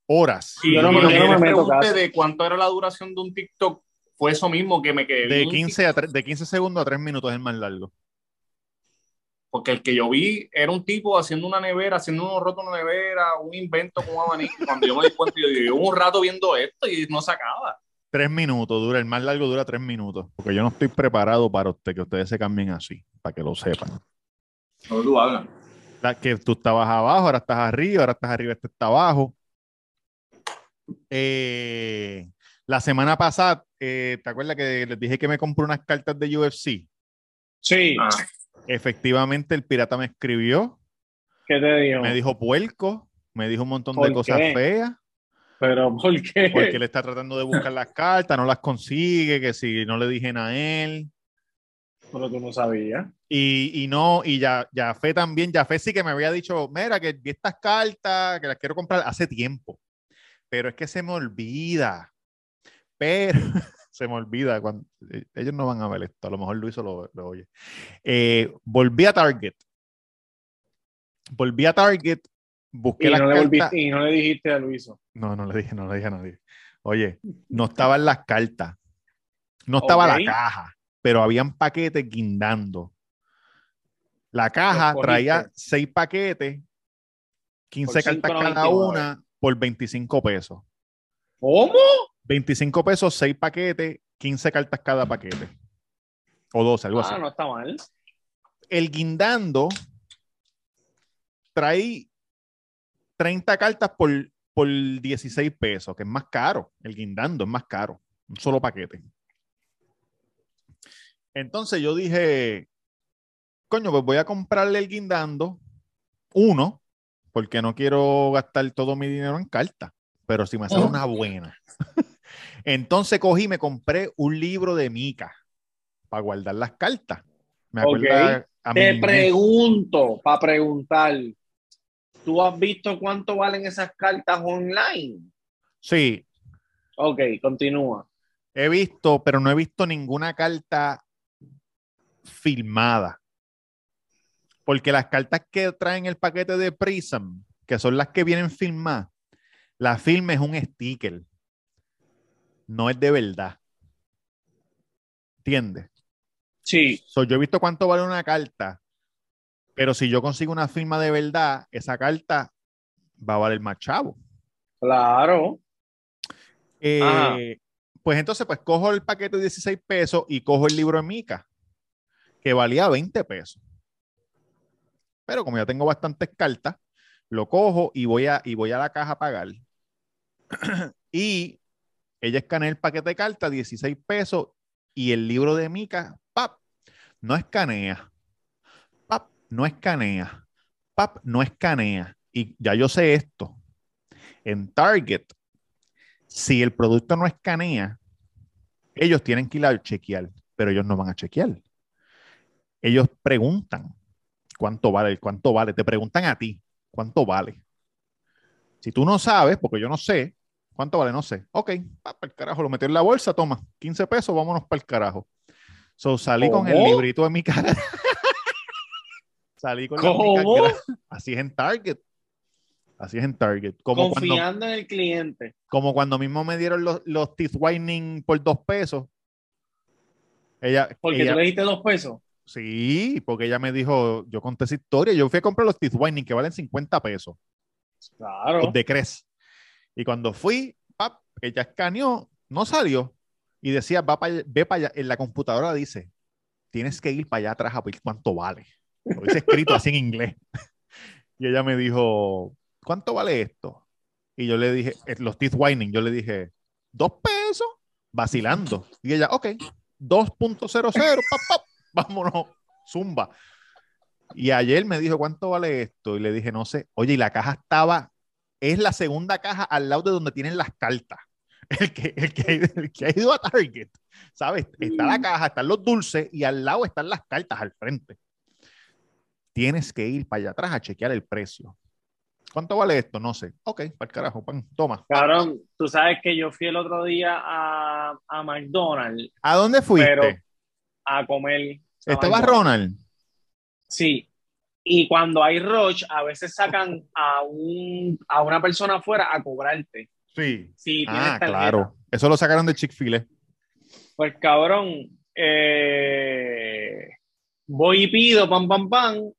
Speaker 3: Horas.
Speaker 5: Y
Speaker 4: Yo no me-
Speaker 5: lo
Speaker 4: yo no me meto
Speaker 5: de cuánto era la duración de un TikTok fue eso mismo que me quedé
Speaker 3: De
Speaker 5: bien
Speaker 3: 15, a de 15 segundos a 3 minutos es el más largo.
Speaker 5: Porque el que yo vi era un tipo haciendo una nevera, haciendo unos rotos una nevera, un invento con un abanico. Cuando yo me di cuenta, yo llevo un rato viendo esto y no se acaba.
Speaker 3: 3 minutos dura, el más largo dura 3 minutos. Porque yo no estoy preparado para usted, que ustedes se cambien así, para que lo sepan.
Speaker 5: No tú hablas.
Speaker 3: La- que tú estabas abajo, ahora estás arriba, ahora estás arriba, este está abajo. Eh, la semana pasada, eh, ¿te acuerdas que les dije que me compré unas cartas de UFC?
Speaker 4: Sí,
Speaker 5: Ah,
Speaker 3: Efectivamente, el pirata me escribió,
Speaker 4: ¿qué te digo?
Speaker 3: me dijo puerco, me dijo un montón
Speaker 4: ¿Por
Speaker 3: de cosas
Speaker 4: qué?
Speaker 3: feas.
Speaker 4: Pero ¿por qué?
Speaker 3: porque él está tratando de buscar las cartas, no las consigue, que si no le dije a él.
Speaker 4: Pero tú no sabías.
Speaker 3: Y, y no, y ya, ya fe también, ya fe sí que me había dicho, mira, que vi estas cartas, que las quiero comprar hace tiempo. Pero es que se me olvida. Pero se me olvida cuando eh, ellos no van a ver esto, a lo mejor Luis lo, lo oye. Eh, volví a Target. Volví a Target, busqué
Speaker 4: Y
Speaker 3: las
Speaker 4: no, le
Speaker 3: cartas.
Speaker 4: volviste- y no le dijiste a Luiso.
Speaker 3: No, no le dije, no le dije a nadie. Oye, no estaban las cartas. No estaba la caja, pero habían paquetes guindando. La caja traía seis paquetes, 15
Speaker 4: Por
Speaker 3: cartas cada
Speaker 4: $5.99.
Speaker 3: una por 25 pesos.
Speaker 4: ¿Cómo?
Speaker 3: 25 pesos, seis paquetes, 15 cartas cada paquete. O 12, algo así.
Speaker 4: Ah, no está mal.
Speaker 3: El guindando trae 30 cartas por, por 16 pesos, que es más caro. El guindando es más caro. Un solo paquete. Entonces yo dije, coño, pues voy a comprarle el guindando, uno, porque no quiero gastar todo mi dinero en cartas, pero si me sale
Speaker 4: Ujú.
Speaker 3: una buena. Entonces cogí y me compré un libro de Mica para guardar las cartas. Me
Speaker 4: Te pregunto, para preguntar, ¿tú has visto cuánto valen esas cartas online?
Speaker 3: Sí,
Speaker 4: Ok, continúa.
Speaker 3: he visto, pero no he visto ninguna carta filmada. Porque las cartas que traen el paquete de Prism, que son las que vienen filmadas, la firma es un sticker. No es de verdad. ¿Entiendes?
Speaker 4: Sí,
Speaker 3: So, yo he visto cuánto vale una carta, pero si yo consigo una firma de verdad, esa carta va a valer más chavo.
Speaker 4: claro.
Speaker 3: Eh, pues entonces, pues cojo el paquete de 16 pesos y cojo el libro de Mica, que valía 20 pesos. Pero como ya tengo bastantes cartas, lo cojo y voy a, y voy a la caja a pagar. y ella escanea el paquete de cartas, 16 pesos, y el libro de Mica, pap, no escanea. No escanea. Pap, no escanea. Y ya yo sé esto. En Target, si el producto no escanea, ellos tienen que ir a chequear, pero ellos no van a chequear. Ellos preguntan cuánto vale, cuánto vale, te preguntan a ti cuánto vale. Si tú no sabes, porque yo no sé, cuánto vale, no sé. Ok, para el carajo, lo metí en la bolsa, toma, 15 pesos, vámonos para el carajo. So, salí con el librito de mi cara. salí con
Speaker 4: ¿Cómo?
Speaker 3: Así es en Target. Así es en Target. Como cuando,
Speaker 4: Confiando en el cliente.
Speaker 3: como cuando mismo me dieron los, los teeth whitening por dos pesos. Ella,
Speaker 4: Porque
Speaker 3: ella-
Speaker 4: tú le diste dos pesos.
Speaker 3: sí, porque ella me dijo, yo conté esa historia, yo fui a comprar los teeth whitening que valen 50 pesos,
Speaker 4: Claro.
Speaker 3: los de Cres. Y cuando fui, pap, ella escaneó, no salió. Y decía, va allá- ve para allá. En la computadora dice, tienes que ir para allá atrás a ver cuánto vale. Lo dice escrito así en inglés. Y ella me dijo, ¿cuánto vale esto? Y yo le dije, eh, los teeth whitening, yo le dije, dos pesos, vacilando. Y ella, ok, 2.00, pap, pap, vámonos, zumba. Y ayer me dijo, ¿cuánto vale esto? Y le dije, no sé. Oye, y la caja estaba, es la segunda caja al lado de donde tienen las cartas. El que, el que, el que ha ido a Target, ¿sabes? Está la caja, están los dulces y al lado están las cartas al frente. Tienes que ir para allá atrás a chequear el precio. ¿Cuánto vale esto? No sé. Ok, para el carajo, pan, toma.
Speaker 4: Cabrón, tú sabes que yo fui el otro día a, a McDonald's
Speaker 3: ¿A dónde fuiste?
Speaker 4: Pero- a comer. a
Speaker 3: ¿Estaba
Speaker 4: McDonald's.
Speaker 3: Ronald?
Speaker 4: Sí. Y cuando hay rush, a veces sacan a, un, a una persona afuera a cobrarte.
Speaker 3: Sí.
Speaker 4: Tienes
Speaker 3: Ah, claro. Eso lo sacaron de Chick-fil-A.
Speaker 4: Pues cabrón, eh, voy y pido, pam, pam, pam.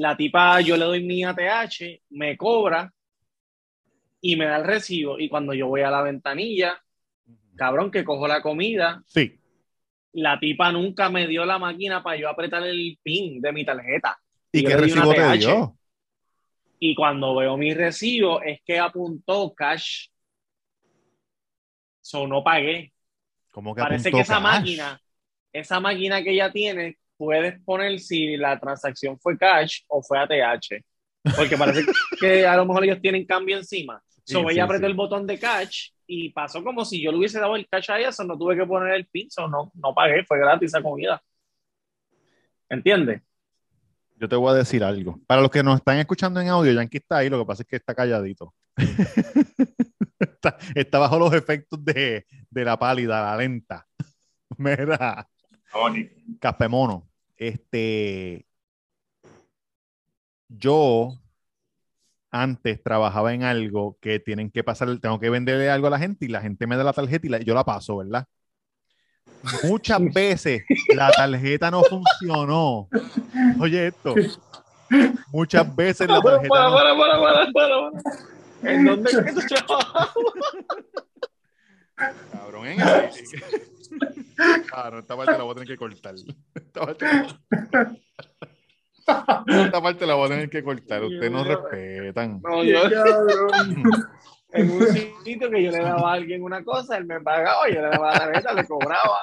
Speaker 4: La tipa, yo le doy mi ATH, me cobra y me da el recibo. Y cuando yo voy a la ventanilla, cabrón, que cojo la comida,
Speaker 3: Sí.
Speaker 4: la tipa nunca me dio la máquina para yo apretar el pin de mi tarjeta.
Speaker 3: ¿Y qué recibo te dio?
Speaker 4: Y cuando veo mi recibo, es que apuntó cash. So no pagué.
Speaker 3: ¿Cómo que
Speaker 4: Parece que esa
Speaker 3: cash?
Speaker 4: máquina, esa máquina que ella tiene, puedes poner si la transacción fue cash o fue ATH. Porque parece que a lo mejor ellos tienen cambio encima. So, So,
Speaker 3: Sí,
Speaker 4: ella
Speaker 3: sí,
Speaker 4: apretó
Speaker 3: sí.
Speaker 4: el botón de catch y pasó como si yo le hubiese dado el catch a ella, so no tuve que poner el pin, so no, no pagué, fue gratis esa comida. ¿Entiendes?
Speaker 3: Yo te voy a decir algo. Para los que nos están escuchando en audio, Yankee está ahí, lo que pasa es que está calladito. está, está bajo los efectos de, de la pálida, la lenta. Mira,
Speaker 5: Vamos aquí.
Speaker 3: Este. Yo antes trabajaba en algo que tienen que pasar, tengo que venderle algo a la gente y la gente me da la tarjeta y la- yo la paso, ¿verdad? Muchas veces la tarjeta no funcionó. Oye, esto. Muchas veces la tarjeta
Speaker 4: para,
Speaker 3: no
Speaker 4: para, para, para, para, para. ¿En dónde es que tú?
Speaker 3: Cabrón, en el- Claro, esta parte la voy a tener que cortar. Esta parte, esta parte la voy a tener que cortar. Ustedes no respetan.
Speaker 4: No, yo, en un sitio que yo le daba a alguien una cosa, él me pagaba, yo le daba la tarjeta, le cobraba.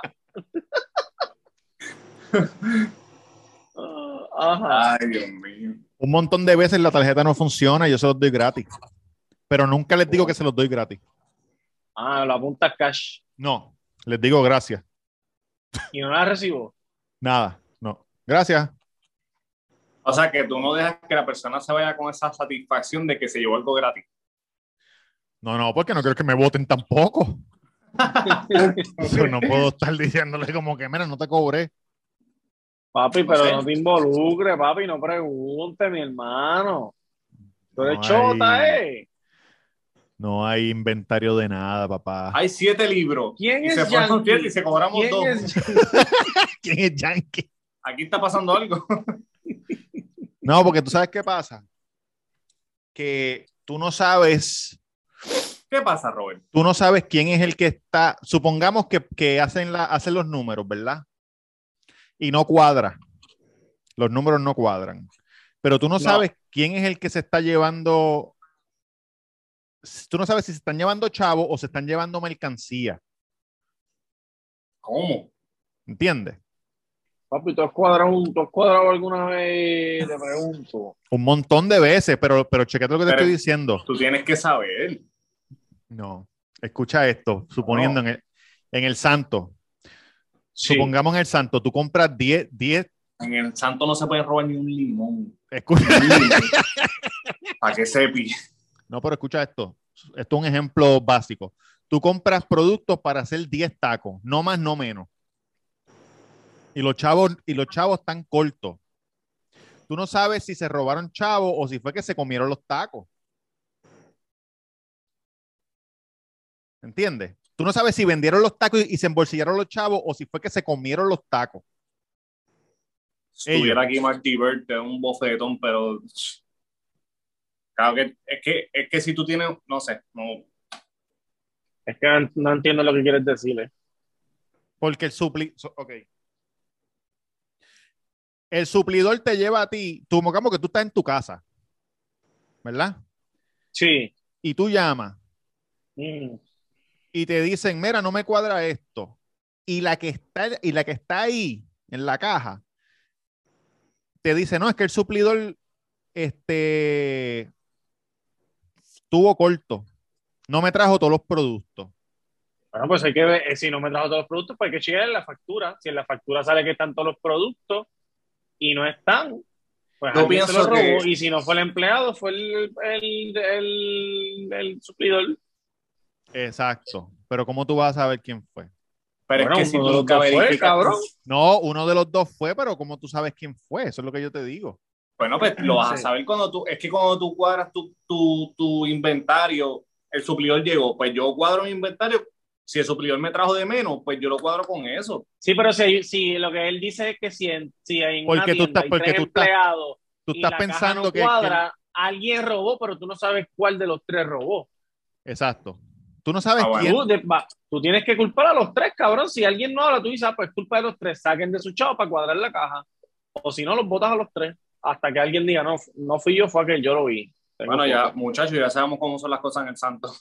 Speaker 4: Ajá.
Speaker 5: Ay, Dios mío.
Speaker 3: Un montón de veces la tarjeta no funciona y yo se los doy gratis. Pero nunca les digo que se los doy gratis.
Speaker 4: Ah, lo apuntas cash
Speaker 3: No, les digo gracias.
Speaker 4: y no la recibo.
Speaker 3: Nada, no. Gracias.
Speaker 5: O sea, que tú no dejas que la persona se vaya con esa satisfacción de que se llevó algo gratis.
Speaker 3: No, no, porque no quiero que me voten tampoco. Yo no puedo estar diciéndole como que, mira, no te cobré.
Speaker 4: Papi, pero
Speaker 5: sé.
Speaker 4: no te involucres, papi, no pregunte, mi hermano. Tú eres
Speaker 3: No
Speaker 4: chota, ¿eh?
Speaker 3: No hay inventario de nada, papá.
Speaker 5: Hay siete libros.
Speaker 4: ¿Quién
Speaker 5: y
Speaker 4: es
Speaker 5: se fueron
Speaker 4: Yankee?
Speaker 5: siete y se cobramos
Speaker 4: ¿Quién
Speaker 5: dos.
Speaker 4: es-
Speaker 3: ¿Quién es Yankee?
Speaker 5: Aquí está pasando algo.
Speaker 3: No, porque tú sabes qué pasa. Que tú no sabes,
Speaker 5: ¿Qué pasa, Robert?
Speaker 3: tú no sabes quién es el que está. Supongamos que, que hacen, la, hacen los números, ¿verdad? Y no cuadra. Los números no cuadran. Pero tú no,
Speaker 4: No.
Speaker 3: sabes quién es el que se está llevando. Tú no sabes si se están llevando chavo o se están llevando mercancía.
Speaker 5: ¿Cómo?
Speaker 3: ¿Entiendes?
Speaker 4: Papi, ¿tú has cuadrado, tú has cuadrado alguna vez? Te pregunto.
Speaker 3: Un montón de veces, pero, pero chequete lo que te
Speaker 5: Pero-
Speaker 3: estoy diciendo.
Speaker 5: Tú tienes que saber.
Speaker 3: No. Escucha esto, suponiendo en, el, en el santo.
Speaker 5: Sí.
Speaker 3: Supongamos en el santo, tú compras 10, 10,
Speaker 5: En el santo no se puede robar ni un limón.
Speaker 3: escucha,
Speaker 5: Para que sepi.
Speaker 3: No, pero escucha esto. Esto es un ejemplo básico. Tú compras productos para hacer 10 tacos, no más, no menos. Y los chavos, y los chavos están cortos. Tú no sabes si se robaron chavos o si fue que se comieron los tacos. ¿Entiendes? Tú no sabes si vendieron los tacos y, y se embolsillaron los chavos o si fue que se comieron los tacos.
Speaker 5: Si estuviera aquí Marty da un bofetón, pero. Claro que es que, es que si tú tienes, no sé, no,
Speaker 4: Es que no, entiendo lo que quieres decirle.
Speaker 3: Porque el supli... ok. El suplidor te lleva a ti, tú, como que tú estás en tu casa, ¿verdad?
Speaker 4: Sí.
Speaker 3: Y tú llamas
Speaker 4: Mm.
Speaker 3: y te dicen, mira, no me cuadra esto. Y la que está, y la que está ahí en la caja te dice, no, es que el suplidor este, estuvo corto. No me trajo todos los productos.
Speaker 4: Bueno, pues hay que ver, eh, si no me trajo todos los productos, pues hay que chequear en la factura. Si en la factura sale que están todos los productos y no están, pues
Speaker 5: Yo
Speaker 4: alguien se los robó.
Speaker 5: que-
Speaker 4: Y si no fue el empleado, fue el, el, el, el suplidor.
Speaker 3: Exacto. Pero ¿cómo tú vas a saber quién fue?
Speaker 5: pero
Speaker 4: Bueno,
Speaker 5: es que si
Speaker 4: uno
Speaker 5: tú
Speaker 4: de los
Speaker 5: nunca
Speaker 4: dos fue, cabrón.
Speaker 3: No, uno de los dos fue, pero ¿cómo tú sabes quién fue? Eso es lo que yo te digo.
Speaker 5: Bueno, pues lo vas a saber cuando tú, es que cuando tú cuadras tu, tu, tu inventario, el suplidor llegó, pues yo cuadro mi inventario, si el suplidor me trajo de menos, pues yo lo cuadro con eso.
Speaker 4: Sí, pero si, si lo que él dice es que si en, si en una
Speaker 3: Porque tú
Speaker 4: tienda
Speaker 3: estás-
Speaker 4: hay
Speaker 3: porque
Speaker 4: tres
Speaker 3: tú estás-
Speaker 4: empleados
Speaker 3: Tú
Speaker 4: y
Speaker 3: estás
Speaker 4: la caja
Speaker 3: pensando
Speaker 4: no
Speaker 3: que,
Speaker 4: cuadra, alguien robó, pero tú no sabes cuál de los tres robó.
Speaker 3: Exacto. Tú no sabes
Speaker 5: Ah, bueno.
Speaker 3: quién.
Speaker 4: Tú, de- va, tú tienes que culpar a los tres, cabrón. Si alguien no habla, tú dices, ah, pues culpa de los tres, saquen de su chavo para cuadrar la caja. O si no, los botas a los tres. Hasta que alguien diga, no, no fui yo, fue aquel, yo lo vi. Tengo
Speaker 5: Bueno, ya, muchachos, ya sabemos cómo son las cosas en el santo.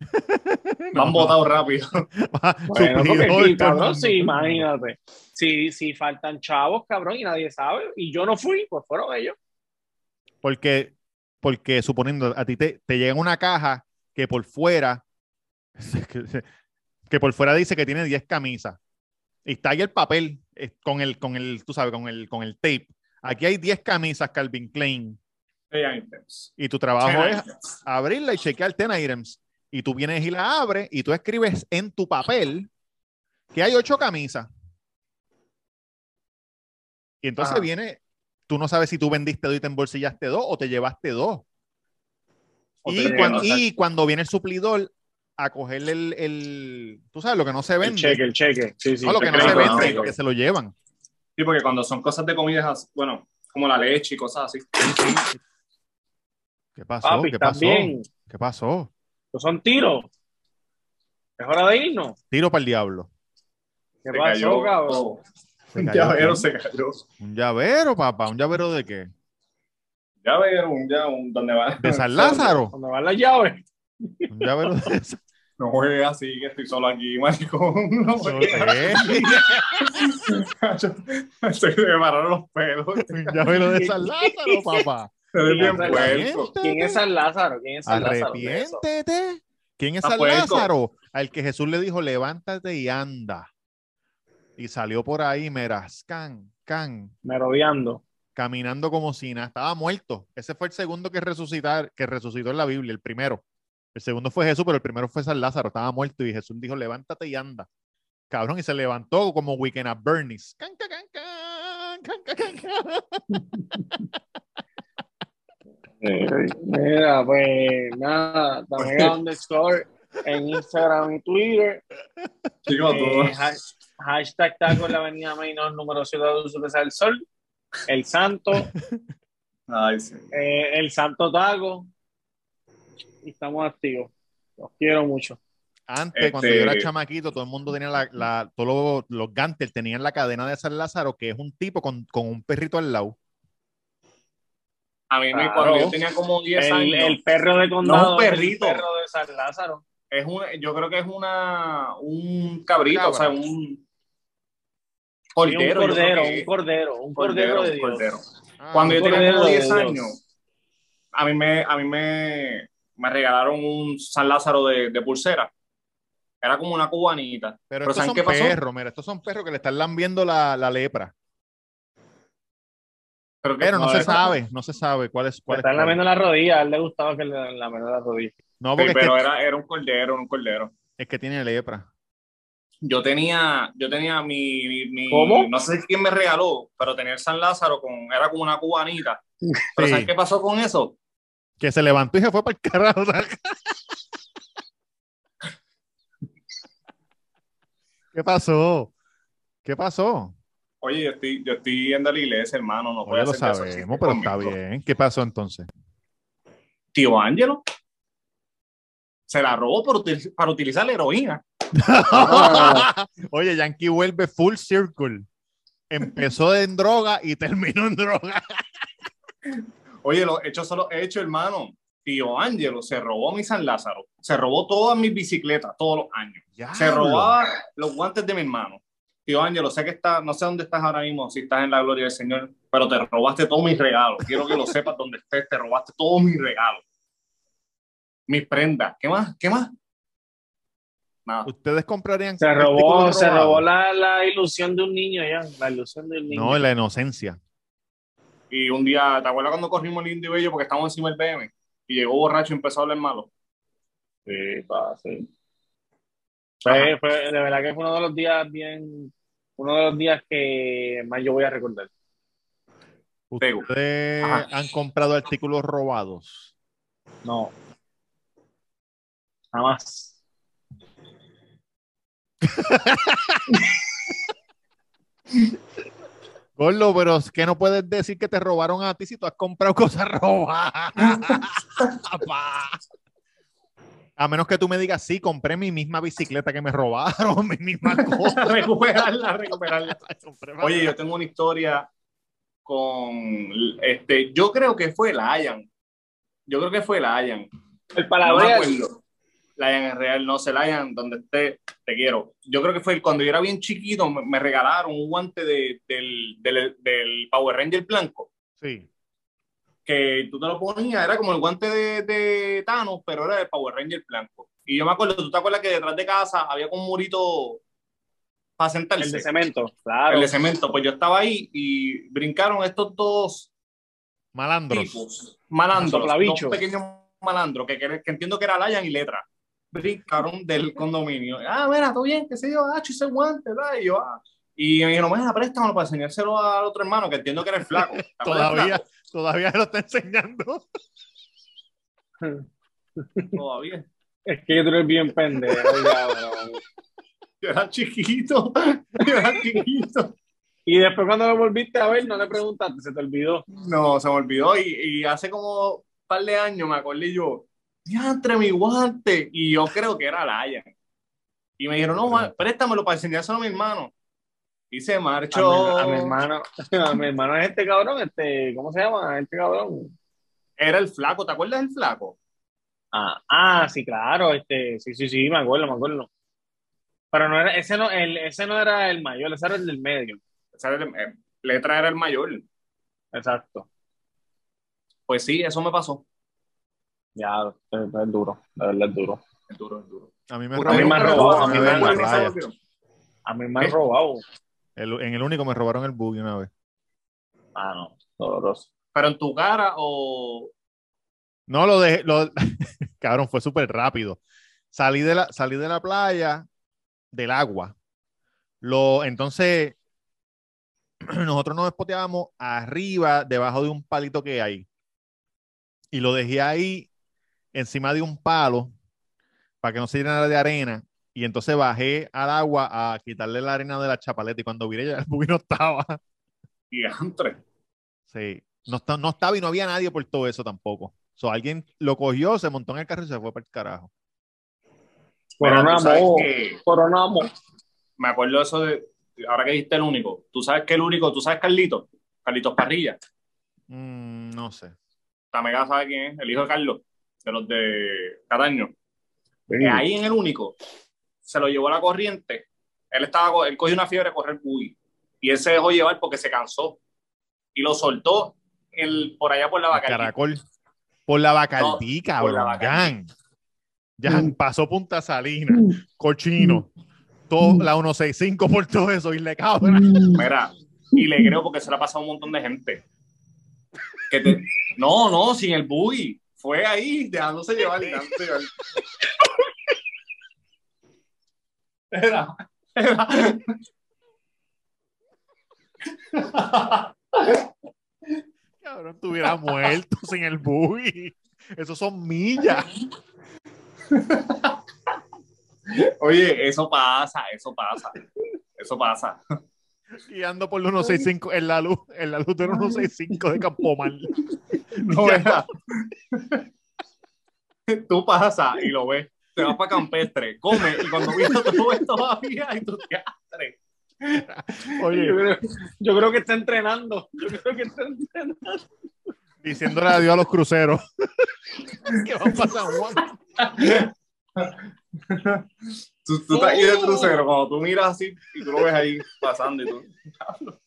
Speaker 5: Van votados rápido.
Speaker 4: Bueno, porque cabrón, sí, imagínate. Si, si faltan chavos, cabrón, y nadie sabe, y yo no fui, pues fueron ellos.
Speaker 3: Porque, porque suponiendo, a ti te, te llega una caja que por fuera, que por fuera dice que tiene 10 camisas. Y está ahí el papel eh, con el, con el, tú sabes, con el, con el tape. Aquí hay 10 camisas Calvin Klein. Y tu trabajo es abrirla y chequear 10 items. Y tú vienes y la abres y tú escribes en tu papel que hay 8 camisas. Y entonces viene, tú no sabes si tú vendiste dos y te embolsillaste dos o te llevaste dos. Y, cuando, y cuando viene el suplidor a cogerle el, el- tú sabes, lo que no se
Speaker 4: El
Speaker 3: vende,
Speaker 4: cheque, el cheque. Sí, sí.
Speaker 3: no, lo que no se vende, que se lo llevan.
Speaker 5: Sí, porque cuando son cosas de comida, es así, bueno, como la leche y cosas así.
Speaker 3: ¿Qué pasó?
Speaker 4: Papi,
Speaker 3: ¿Qué
Speaker 4: ¿estás
Speaker 3: pasó?
Speaker 4: bien?
Speaker 3: ¿Qué pasó?
Speaker 4: Estos son tiros. Es hora de irnos.
Speaker 3: Tiro para el diablo.
Speaker 4: ¿Qué
Speaker 5: Se
Speaker 4: pasó,
Speaker 5: cayó
Speaker 4: cabrón?
Speaker 5: Un llavero se cayó.
Speaker 3: Un llavero, papá. ¿Un llavero de qué?
Speaker 5: Llavero, un ya, un donde va.
Speaker 3: ¿De San Lázaro?
Speaker 4: ¿Dónde van las llaves?
Speaker 3: Un llavero de eso.
Speaker 5: No juegues así, que estoy solo aquí, maricón. No. Se me pararon los pelos.
Speaker 3: Un llavero de San Lázaro, papá.
Speaker 5: Eres bien
Speaker 4: San
Speaker 5: puerco.
Speaker 4: ¿Quién es San Lázaro? ¿Quién es San Lázaro? De.
Speaker 3: Arrepiéntete. ¿Quién es San. Lázaro? Al que Jesús le dijo, levántate y anda. Y salió por ahí, meras, can, can,
Speaker 4: Merodeando.
Speaker 3: caminando como si nada. Estaba muerto. Ese fue el segundo que, resucitar, que resucitó en la Biblia, el primero. El segundo fue Jesús, pero el primero fue San Lázaro. Estaba muerto y Jesús dijo, levántate y anda. Cabrón, y se levantó como Weekend at Bernie's. Can, can, can, can, can, can, can.
Speaker 4: Mira, pues nada, también underscore en Instagram y Twitter. Eh, hashtag taco en la avenida Mainor número 7 de del Sol. El Santo,
Speaker 5: Ay, sí.
Speaker 4: eh, el Santo Taco. Y estamos activos. Los quiero mucho.
Speaker 3: Antes, cuando yo
Speaker 5: Este-
Speaker 3: era chamaquito, todo el mundo tenía la, la- todos los, los Gantel tenían la cadena de San Lázaro, que es un tipo con, con un perrito al lado.
Speaker 5: A mí me,
Speaker 4: Claro.
Speaker 5: cuando yo tenía como 10
Speaker 4: El,
Speaker 5: años,
Speaker 4: el perro de condado.
Speaker 5: No, un perrito.
Speaker 4: El perro de San Lázaro.
Speaker 5: es un, yo creo que es una, un cabrito,
Speaker 3: Cabra.
Speaker 5: o sea, un
Speaker 4: Sí,
Speaker 5: cordero.
Speaker 4: un cordero,
Speaker 5: que
Speaker 4: un cordero, un cordero, de Dios.
Speaker 5: cordero.
Speaker 3: Ah,
Speaker 5: Cuando yo tenía
Speaker 4: cordero
Speaker 5: como
Speaker 4: de
Speaker 5: 10
Speaker 4: Dios.
Speaker 5: años, a mí me, a mí me, me regalaron un San Lázaro de, de pulsera. Era como una cubanita.
Speaker 3: pero
Speaker 5: Pero
Speaker 3: estos
Speaker 5: ¿saben
Speaker 3: son
Speaker 5: qué pasó?
Speaker 3: perros, mira, estos son perros que le están lambiendo la, la lepra.
Speaker 5: Pero, que-
Speaker 3: Pero no,
Speaker 4: No,
Speaker 3: se sabe, no se sabe cuál es
Speaker 4: Le
Speaker 3: cuál es
Speaker 4: están
Speaker 3: cuál.
Speaker 4: lamiendo la rodilla, a él le gustaba que le lamiendo la rodilla.
Speaker 3: No,
Speaker 5: Sí,
Speaker 3: porque es,
Speaker 5: pero
Speaker 3: que,
Speaker 5: era, era un cordero, un cordero.
Speaker 3: es que tiene lepra.
Speaker 5: Yo tenía, yo tenía mi, mi- mi-
Speaker 4: ¿Cómo?
Speaker 5: no sé quién me regaló, pero tenía el San Lázaro con, era como una cubanita. Pero
Speaker 3: Sí.
Speaker 5: ¿saben qué pasó con eso?
Speaker 3: Que se levantó y se fue para el carajo. ¿Qué pasó? ¿Qué pasó?
Speaker 5: Oye, yo estoy, yo estoy yendo a la iglesia, hermano, no puedo
Speaker 3: lo sabemos, pero está bien. ¿Qué pasó entonces?
Speaker 5: Tío Ángelo se la robó por util- para utilizar la heroína.
Speaker 3: Oye, Yankee vuelve full circle. Empezó en droga y terminó en droga.
Speaker 5: Oye, los hechos son los hechos, hermano. Tío Ángelo se robó mi San Lázaro, se robó todas mis bicicletas todos los años, se robaba los guantes de mi hermano. Tío Ángelo, sé que está, no sé dónde estás ahora mismo, si estás en la gloria del Señor, pero te robaste todos mis regalos. Quiero que lo sepas donde estés, te robaste todos mis regalos. Mis prendas. ¿Qué más? ¿Qué más? Nada.
Speaker 3: ¿Ustedes comprarían
Speaker 4: Se robó,
Speaker 3: artículos
Speaker 4: se robó la, la ilusión de un niño ya, la ilusión de un niño.
Speaker 3: No, la inocencia.
Speaker 5: Y un día, ¿te acuerdas cuando corrimos el Indio y Bello porque estábamos encima del BM? Y llegó borracho y empezó a hablar malo.
Speaker 4: Sí, pa, sí. Fue, fue- de verdad que fue uno de los días bien, uno de los días que más yo voy a recordar.
Speaker 3: ¿Ustedes
Speaker 5: Ajá.
Speaker 3: han comprado artículos robados?
Speaker 4: No. Jamás.
Speaker 3: Gordo, pero es que no puedes decir que te robaron a ti si tú has comprado cosas robadas. Papá. A menos que tú me digas, sí, compré mi misma bicicleta que me robaron, mi misma cosa.
Speaker 5: recuperarla, recuperarla. Oye, yo tengo una historia con este, yo creo que fue Lion. Yo creo que fue Lion.
Speaker 4: El
Speaker 5: No me
Speaker 4: palabra
Speaker 5: acuerdo. Lion es real, no sé, Lion, donde esté, te quiero. Yo creo que fue cuando yo era bien chiquito, me, me regalaron un guante de- del, del, del Power Ranger blanco.
Speaker 3: Sí.
Speaker 5: que tú te lo ponías, era como el guante de, de Thanos, pero era el Power Ranger blanco. Y yo me acuerdo, ¿tú te acuerdas que detrás de casa había como un murito para sentarse?
Speaker 4: El de cemento, claro.
Speaker 5: El de cemento. Pues yo estaba ahí y brincaron estos dos
Speaker 3: Malandros.
Speaker 5: tipos, malandros, dos pequeños malandros, que, que, que entiendo que era Layan y Letra. Brincaron del condominio. Ah, mira, todo bien, qué sé yo, ah, ese guante, ¿verdad? Y yo, ah. Y me dijeron, mira, préstamelo para enseñárselo al otro hermano, que entiendo que era el flaco. ¿Te acuerdas del
Speaker 3: Todavía,
Speaker 5: flaco?
Speaker 3: todavía lo está enseñando.
Speaker 5: Todavía.
Speaker 4: Es que tú eres bien pendejo.
Speaker 5: Yo era chiquito. Yo era chiquito.
Speaker 4: Y después cuando lo volviste a ver, no le preguntaste, se te olvidó.
Speaker 5: No, se me olvidó. Y, y hace como un par de años me acordé yo, entre mi guante. Y yo creo que era Layan. Y me dijeron, no, préstamelo para enseñárselo a mi hermano. Y se
Speaker 4: A mi,
Speaker 5: marchó.
Speaker 4: a mi hermano, a mi hermano es este cabrón, este, ¿cómo se llama? Este cabrón.
Speaker 5: Era el flaco, ¿te acuerdas del flaco?
Speaker 4: Ah, ah, sí, claro, este, sí, sí, sí, me acuerdo, me acuerdo. Pero no era, ese no, el, ese no era el mayor, ese era el del medio.
Speaker 5: Ese era el- eh, letra era el mayor.
Speaker 4: Exacto.
Speaker 5: Pues sí, eso me pasó.
Speaker 4: Ya, es, es duro, verdad es duro.
Speaker 5: Es duro, es duro.
Speaker 3: A mí me
Speaker 4: a mí me han robado, a mí me han robado. A mí me han robado.
Speaker 3: El- en el único me robaron el buggy una vez.
Speaker 4: Ah, no, doloroso.
Speaker 5: Pero en tu cara o.
Speaker 3: No, lo dejé, lo, cabrón, fue súper rápido. Salí de la, salí de la playa, del agua. Lo, entonces, nosotros nos espoteábamos arriba, debajo de un palito que hay. Y lo dejé ahí, encima de un palo, para que no se llenara de arena. Y entonces bajé al agua a quitarle la arena de la chapaleta. Y cuando viré, ya el buggy no estaba.
Speaker 5: Diantre.
Speaker 3: Sí. No, está- no estaba y no había nadie por todo eso tampoco. So, alguien lo cogió, se montó en el carro y se fue para el carajo.
Speaker 4: Coronamos, coronamos.
Speaker 5: me acuerdo eso de. Ahora que dijiste el único. Tú sabes que el único, tú sabes Carlito. Carlitos Parrilla.
Speaker 3: Mm, no sé.
Speaker 5: Tamega sabe quién es, el hijo de Carlos, de los de Cataño. Que ahí en el único se lo llevó a la corriente. Él estaba, él cogió una fiebre a correr buggy y él se dejó llevar porque se cansó y lo soltó el, por allá por la vaca.
Speaker 3: caracol. Por la Bacardí,
Speaker 5: No, por la. Bacardí.
Speaker 3: Jan. Jan pasó Punta Salina, Cochino, todo, la 165 por todo eso, y le cabrón.
Speaker 5: Mira, y le creo porque se le ha pasado a un montón de gente. Que te- No, no, sin el buggy. Fue ahí, dejándose llevar y dejándose llevar. Era, era.
Speaker 3: Cabrón, estuviera muerto sin el buggy. Esos son millas.
Speaker 5: Oye, eso pasa, eso pasa. Eso pasa.
Speaker 3: Guiando por los 165 en la luz, en la luz del 165 de Campomal.
Speaker 5: No veas. Tú pasas y lo ves. Te vas para campestre, come y cuando vienes tú ves todavía y tú te astres.
Speaker 3: Oye,
Speaker 4: Yo creo, yo creo que está entrenando. Yo creo que está entrenando.
Speaker 3: diciéndole adiós a los cruceros. que van para San Juan.
Speaker 5: Tú, tú estás ahí de crucero, cuando tú miras así y tú lo ves ahí pasando y tú. "Diablo,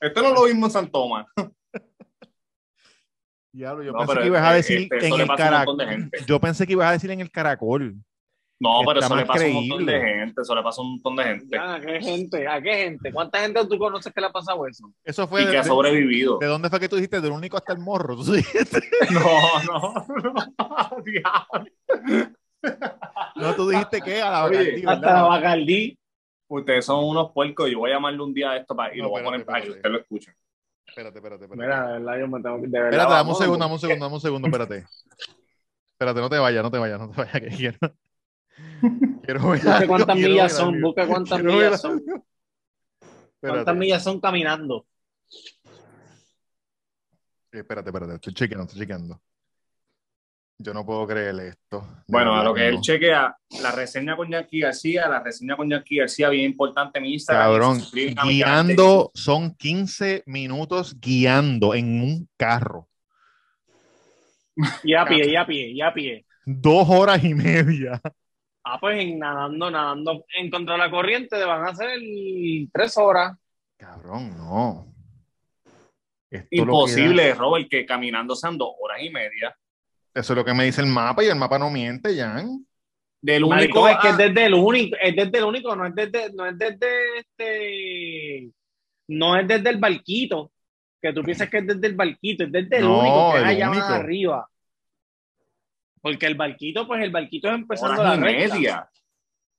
Speaker 5: Esto no es lo mismo en San Tomás.
Speaker 3: Diablo, yo
Speaker 5: No,
Speaker 3: pensé que ibas a
Speaker 5: este-
Speaker 3: decir
Speaker 5: este,
Speaker 3: en el caracol. Yo pensé que ibas a decir en el caracol.
Speaker 5: No, pero
Speaker 3: Está
Speaker 5: eso le pasa a un montón de
Speaker 3: creíble.
Speaker 5: gente. Eso le pasa a un montón de gente.
Speaker 4: ¿A qué gente? ¿A qué gente? ¿Cuánta gente tú conoces que le ha pasado eso?
Speaker 3: Eso fue
Speaker 5: Y
Speaker 3: de,
Speaker 5: que ha sobrevivido.
Speaker 3: ¿de dónde fue que tú dijiste? Del único hasta el morro. Tú dijiste-
Speaker 5: No, no, no. Diablo.
Speaker 3: No, tú dijiste que a la Bacardí,
Speaker 4: Hasta la Bacardí.
Speaker 5: Ustedes son unos puercos. Yo voy a llamarle un día a esto para, y
Speaker 3: No,
Speaker 5: lo voy a poner para que
Speaker 3: espérate.
Speaker 5: usted lo escuche.
Speaker 3: Espérate, espérate, espérate.
Speaker 4: Mira, de verdad, yo me tengo que. De verdad,
Speaker 3: Espérate, dame un
Speaker 4: vamos,
Speaker 3: segundo, dame un segundo, dame un segundo, espérate. Espérate, no te vayas, no te vayas, no te vayas, que quiero. Quiero ver
Speaker 4: Busca cuántas
Speaker 3: quiero
Speaker 4: millas
Speaker 3: ver
Speaker 4: son, busca cuántas
Speaker 3: Quiero ver
Speaker 4: millas son. ¿Cuántas millas son caminando?
Speaker 3: espérate, espérate, estoy chequeando, estoy chequeando. Yo no puedo creer esto.
Speaker 5: Bueno, a lo que él chequea, la reseña con Yankee García, la reseña con Yankee García, bien importante en mi Instagram.
Speaker 3: Cabrón, guiando son 15 minutos guiando en un carro.
Speaker 4: Y a pie, y a pie, y a pie.
Speaker 3: Dos horas y media.
Speaker 4: Ah, pues nadando, nadando en contra de la corriente van a ser tres horas.
Speaker 3: Cabrón, no. esto
Speaker 5: Imposible, Robert, que caminando sean dos horas y media.
Speaker 3: Eso es lo que me dice el mapa y el mapa no miente, Jan.
Speaker 5: Del único.
Speaker 4: es que es
Speaker 5: a-
Speaker 4: desde el único, es desde el único, no es desde, no es desde este, no es desde el barquito, que tú piensas que es desde el barquito, es desde el
Speaker 3: No,
Speaker 4: único, que es allá
Speaker 3: único.
Speaker 4: más arriba. Porque el barquito, pues el barquito es empezando la
Speaker 5: media.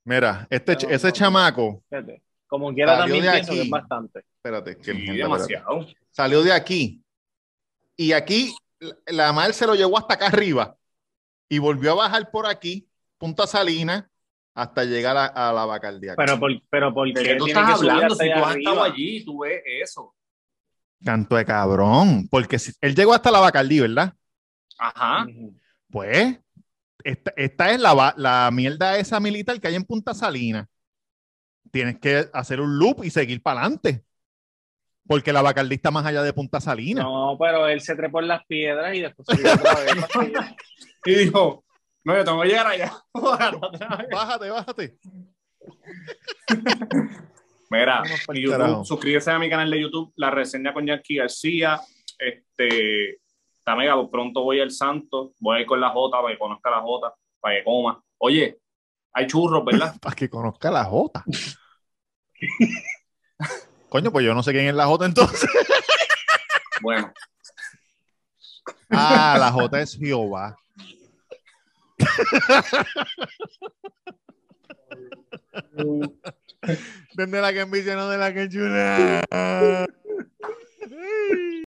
Speaker 3: Mira, este, ese
Speaker 4: no,
Speaker 3: chamaco,
Speaker 4: Fíjate, Como quiera
Speaker 3: Salió
Speaker 4: también
Speaker 3: de
Speaker 4: pienso que
Speaker 3: aquí.
Speaker 4: es bastante.
Speaker 3: espérate, que
Speaker 5: Sí,
Speaker 3: espérate.
Speaker 5: demasiado.
Speaker 3: salió de aquí y aquí la- mar se lo llevó hasta acá arriba y volvió a bajar por aquí, Punta Salina, hasta llegar a, a la Bacardía.
Speaker 4: Pero por, pero por
Speaker 5: ¿De
Speaker 4: qué
Speaker 5: qué tú estás hablando? Si tú has estado allí, tú ves eso.
Speaker 3: Canto de cabrón, porque si, él llegó hasta la Bacardí, ¿verdad?
Speaker 5: Ajá.
Speaker 3: Pues esta, esta es la, la mierda esa militar que hay en Punta Salina. Tienes que hacer un loop y seguir para adelante. Porque la Bacardí está más allá de Punta Salina.
Speaker 4: No, pero él se trepó en las piedras y después subió otra vez.
Speaker 5: Y dijo, no, yo tengo que llegar allá.
Speaker 3: Bájate, bájate.
Speaker 5: Mira, YouTube,
Speaker 3: carajo.
Speaker 5: suscríbete a mi canal de YouTube, La Reseña con Jackie García. Este, está mega, pronto voy al Santo, voy a ir con la Jota para que conozca la Jota, para que coma. Oye, hay churros, ¿verdad?
Speaker 3: Para que conozca la Jota. Coño, pues yo no sé quién es la J entonces.
Speaker 5: Bueno.
Speaker 3: Ah, la J es Jehová. Desde la que envidia, no de la que chula.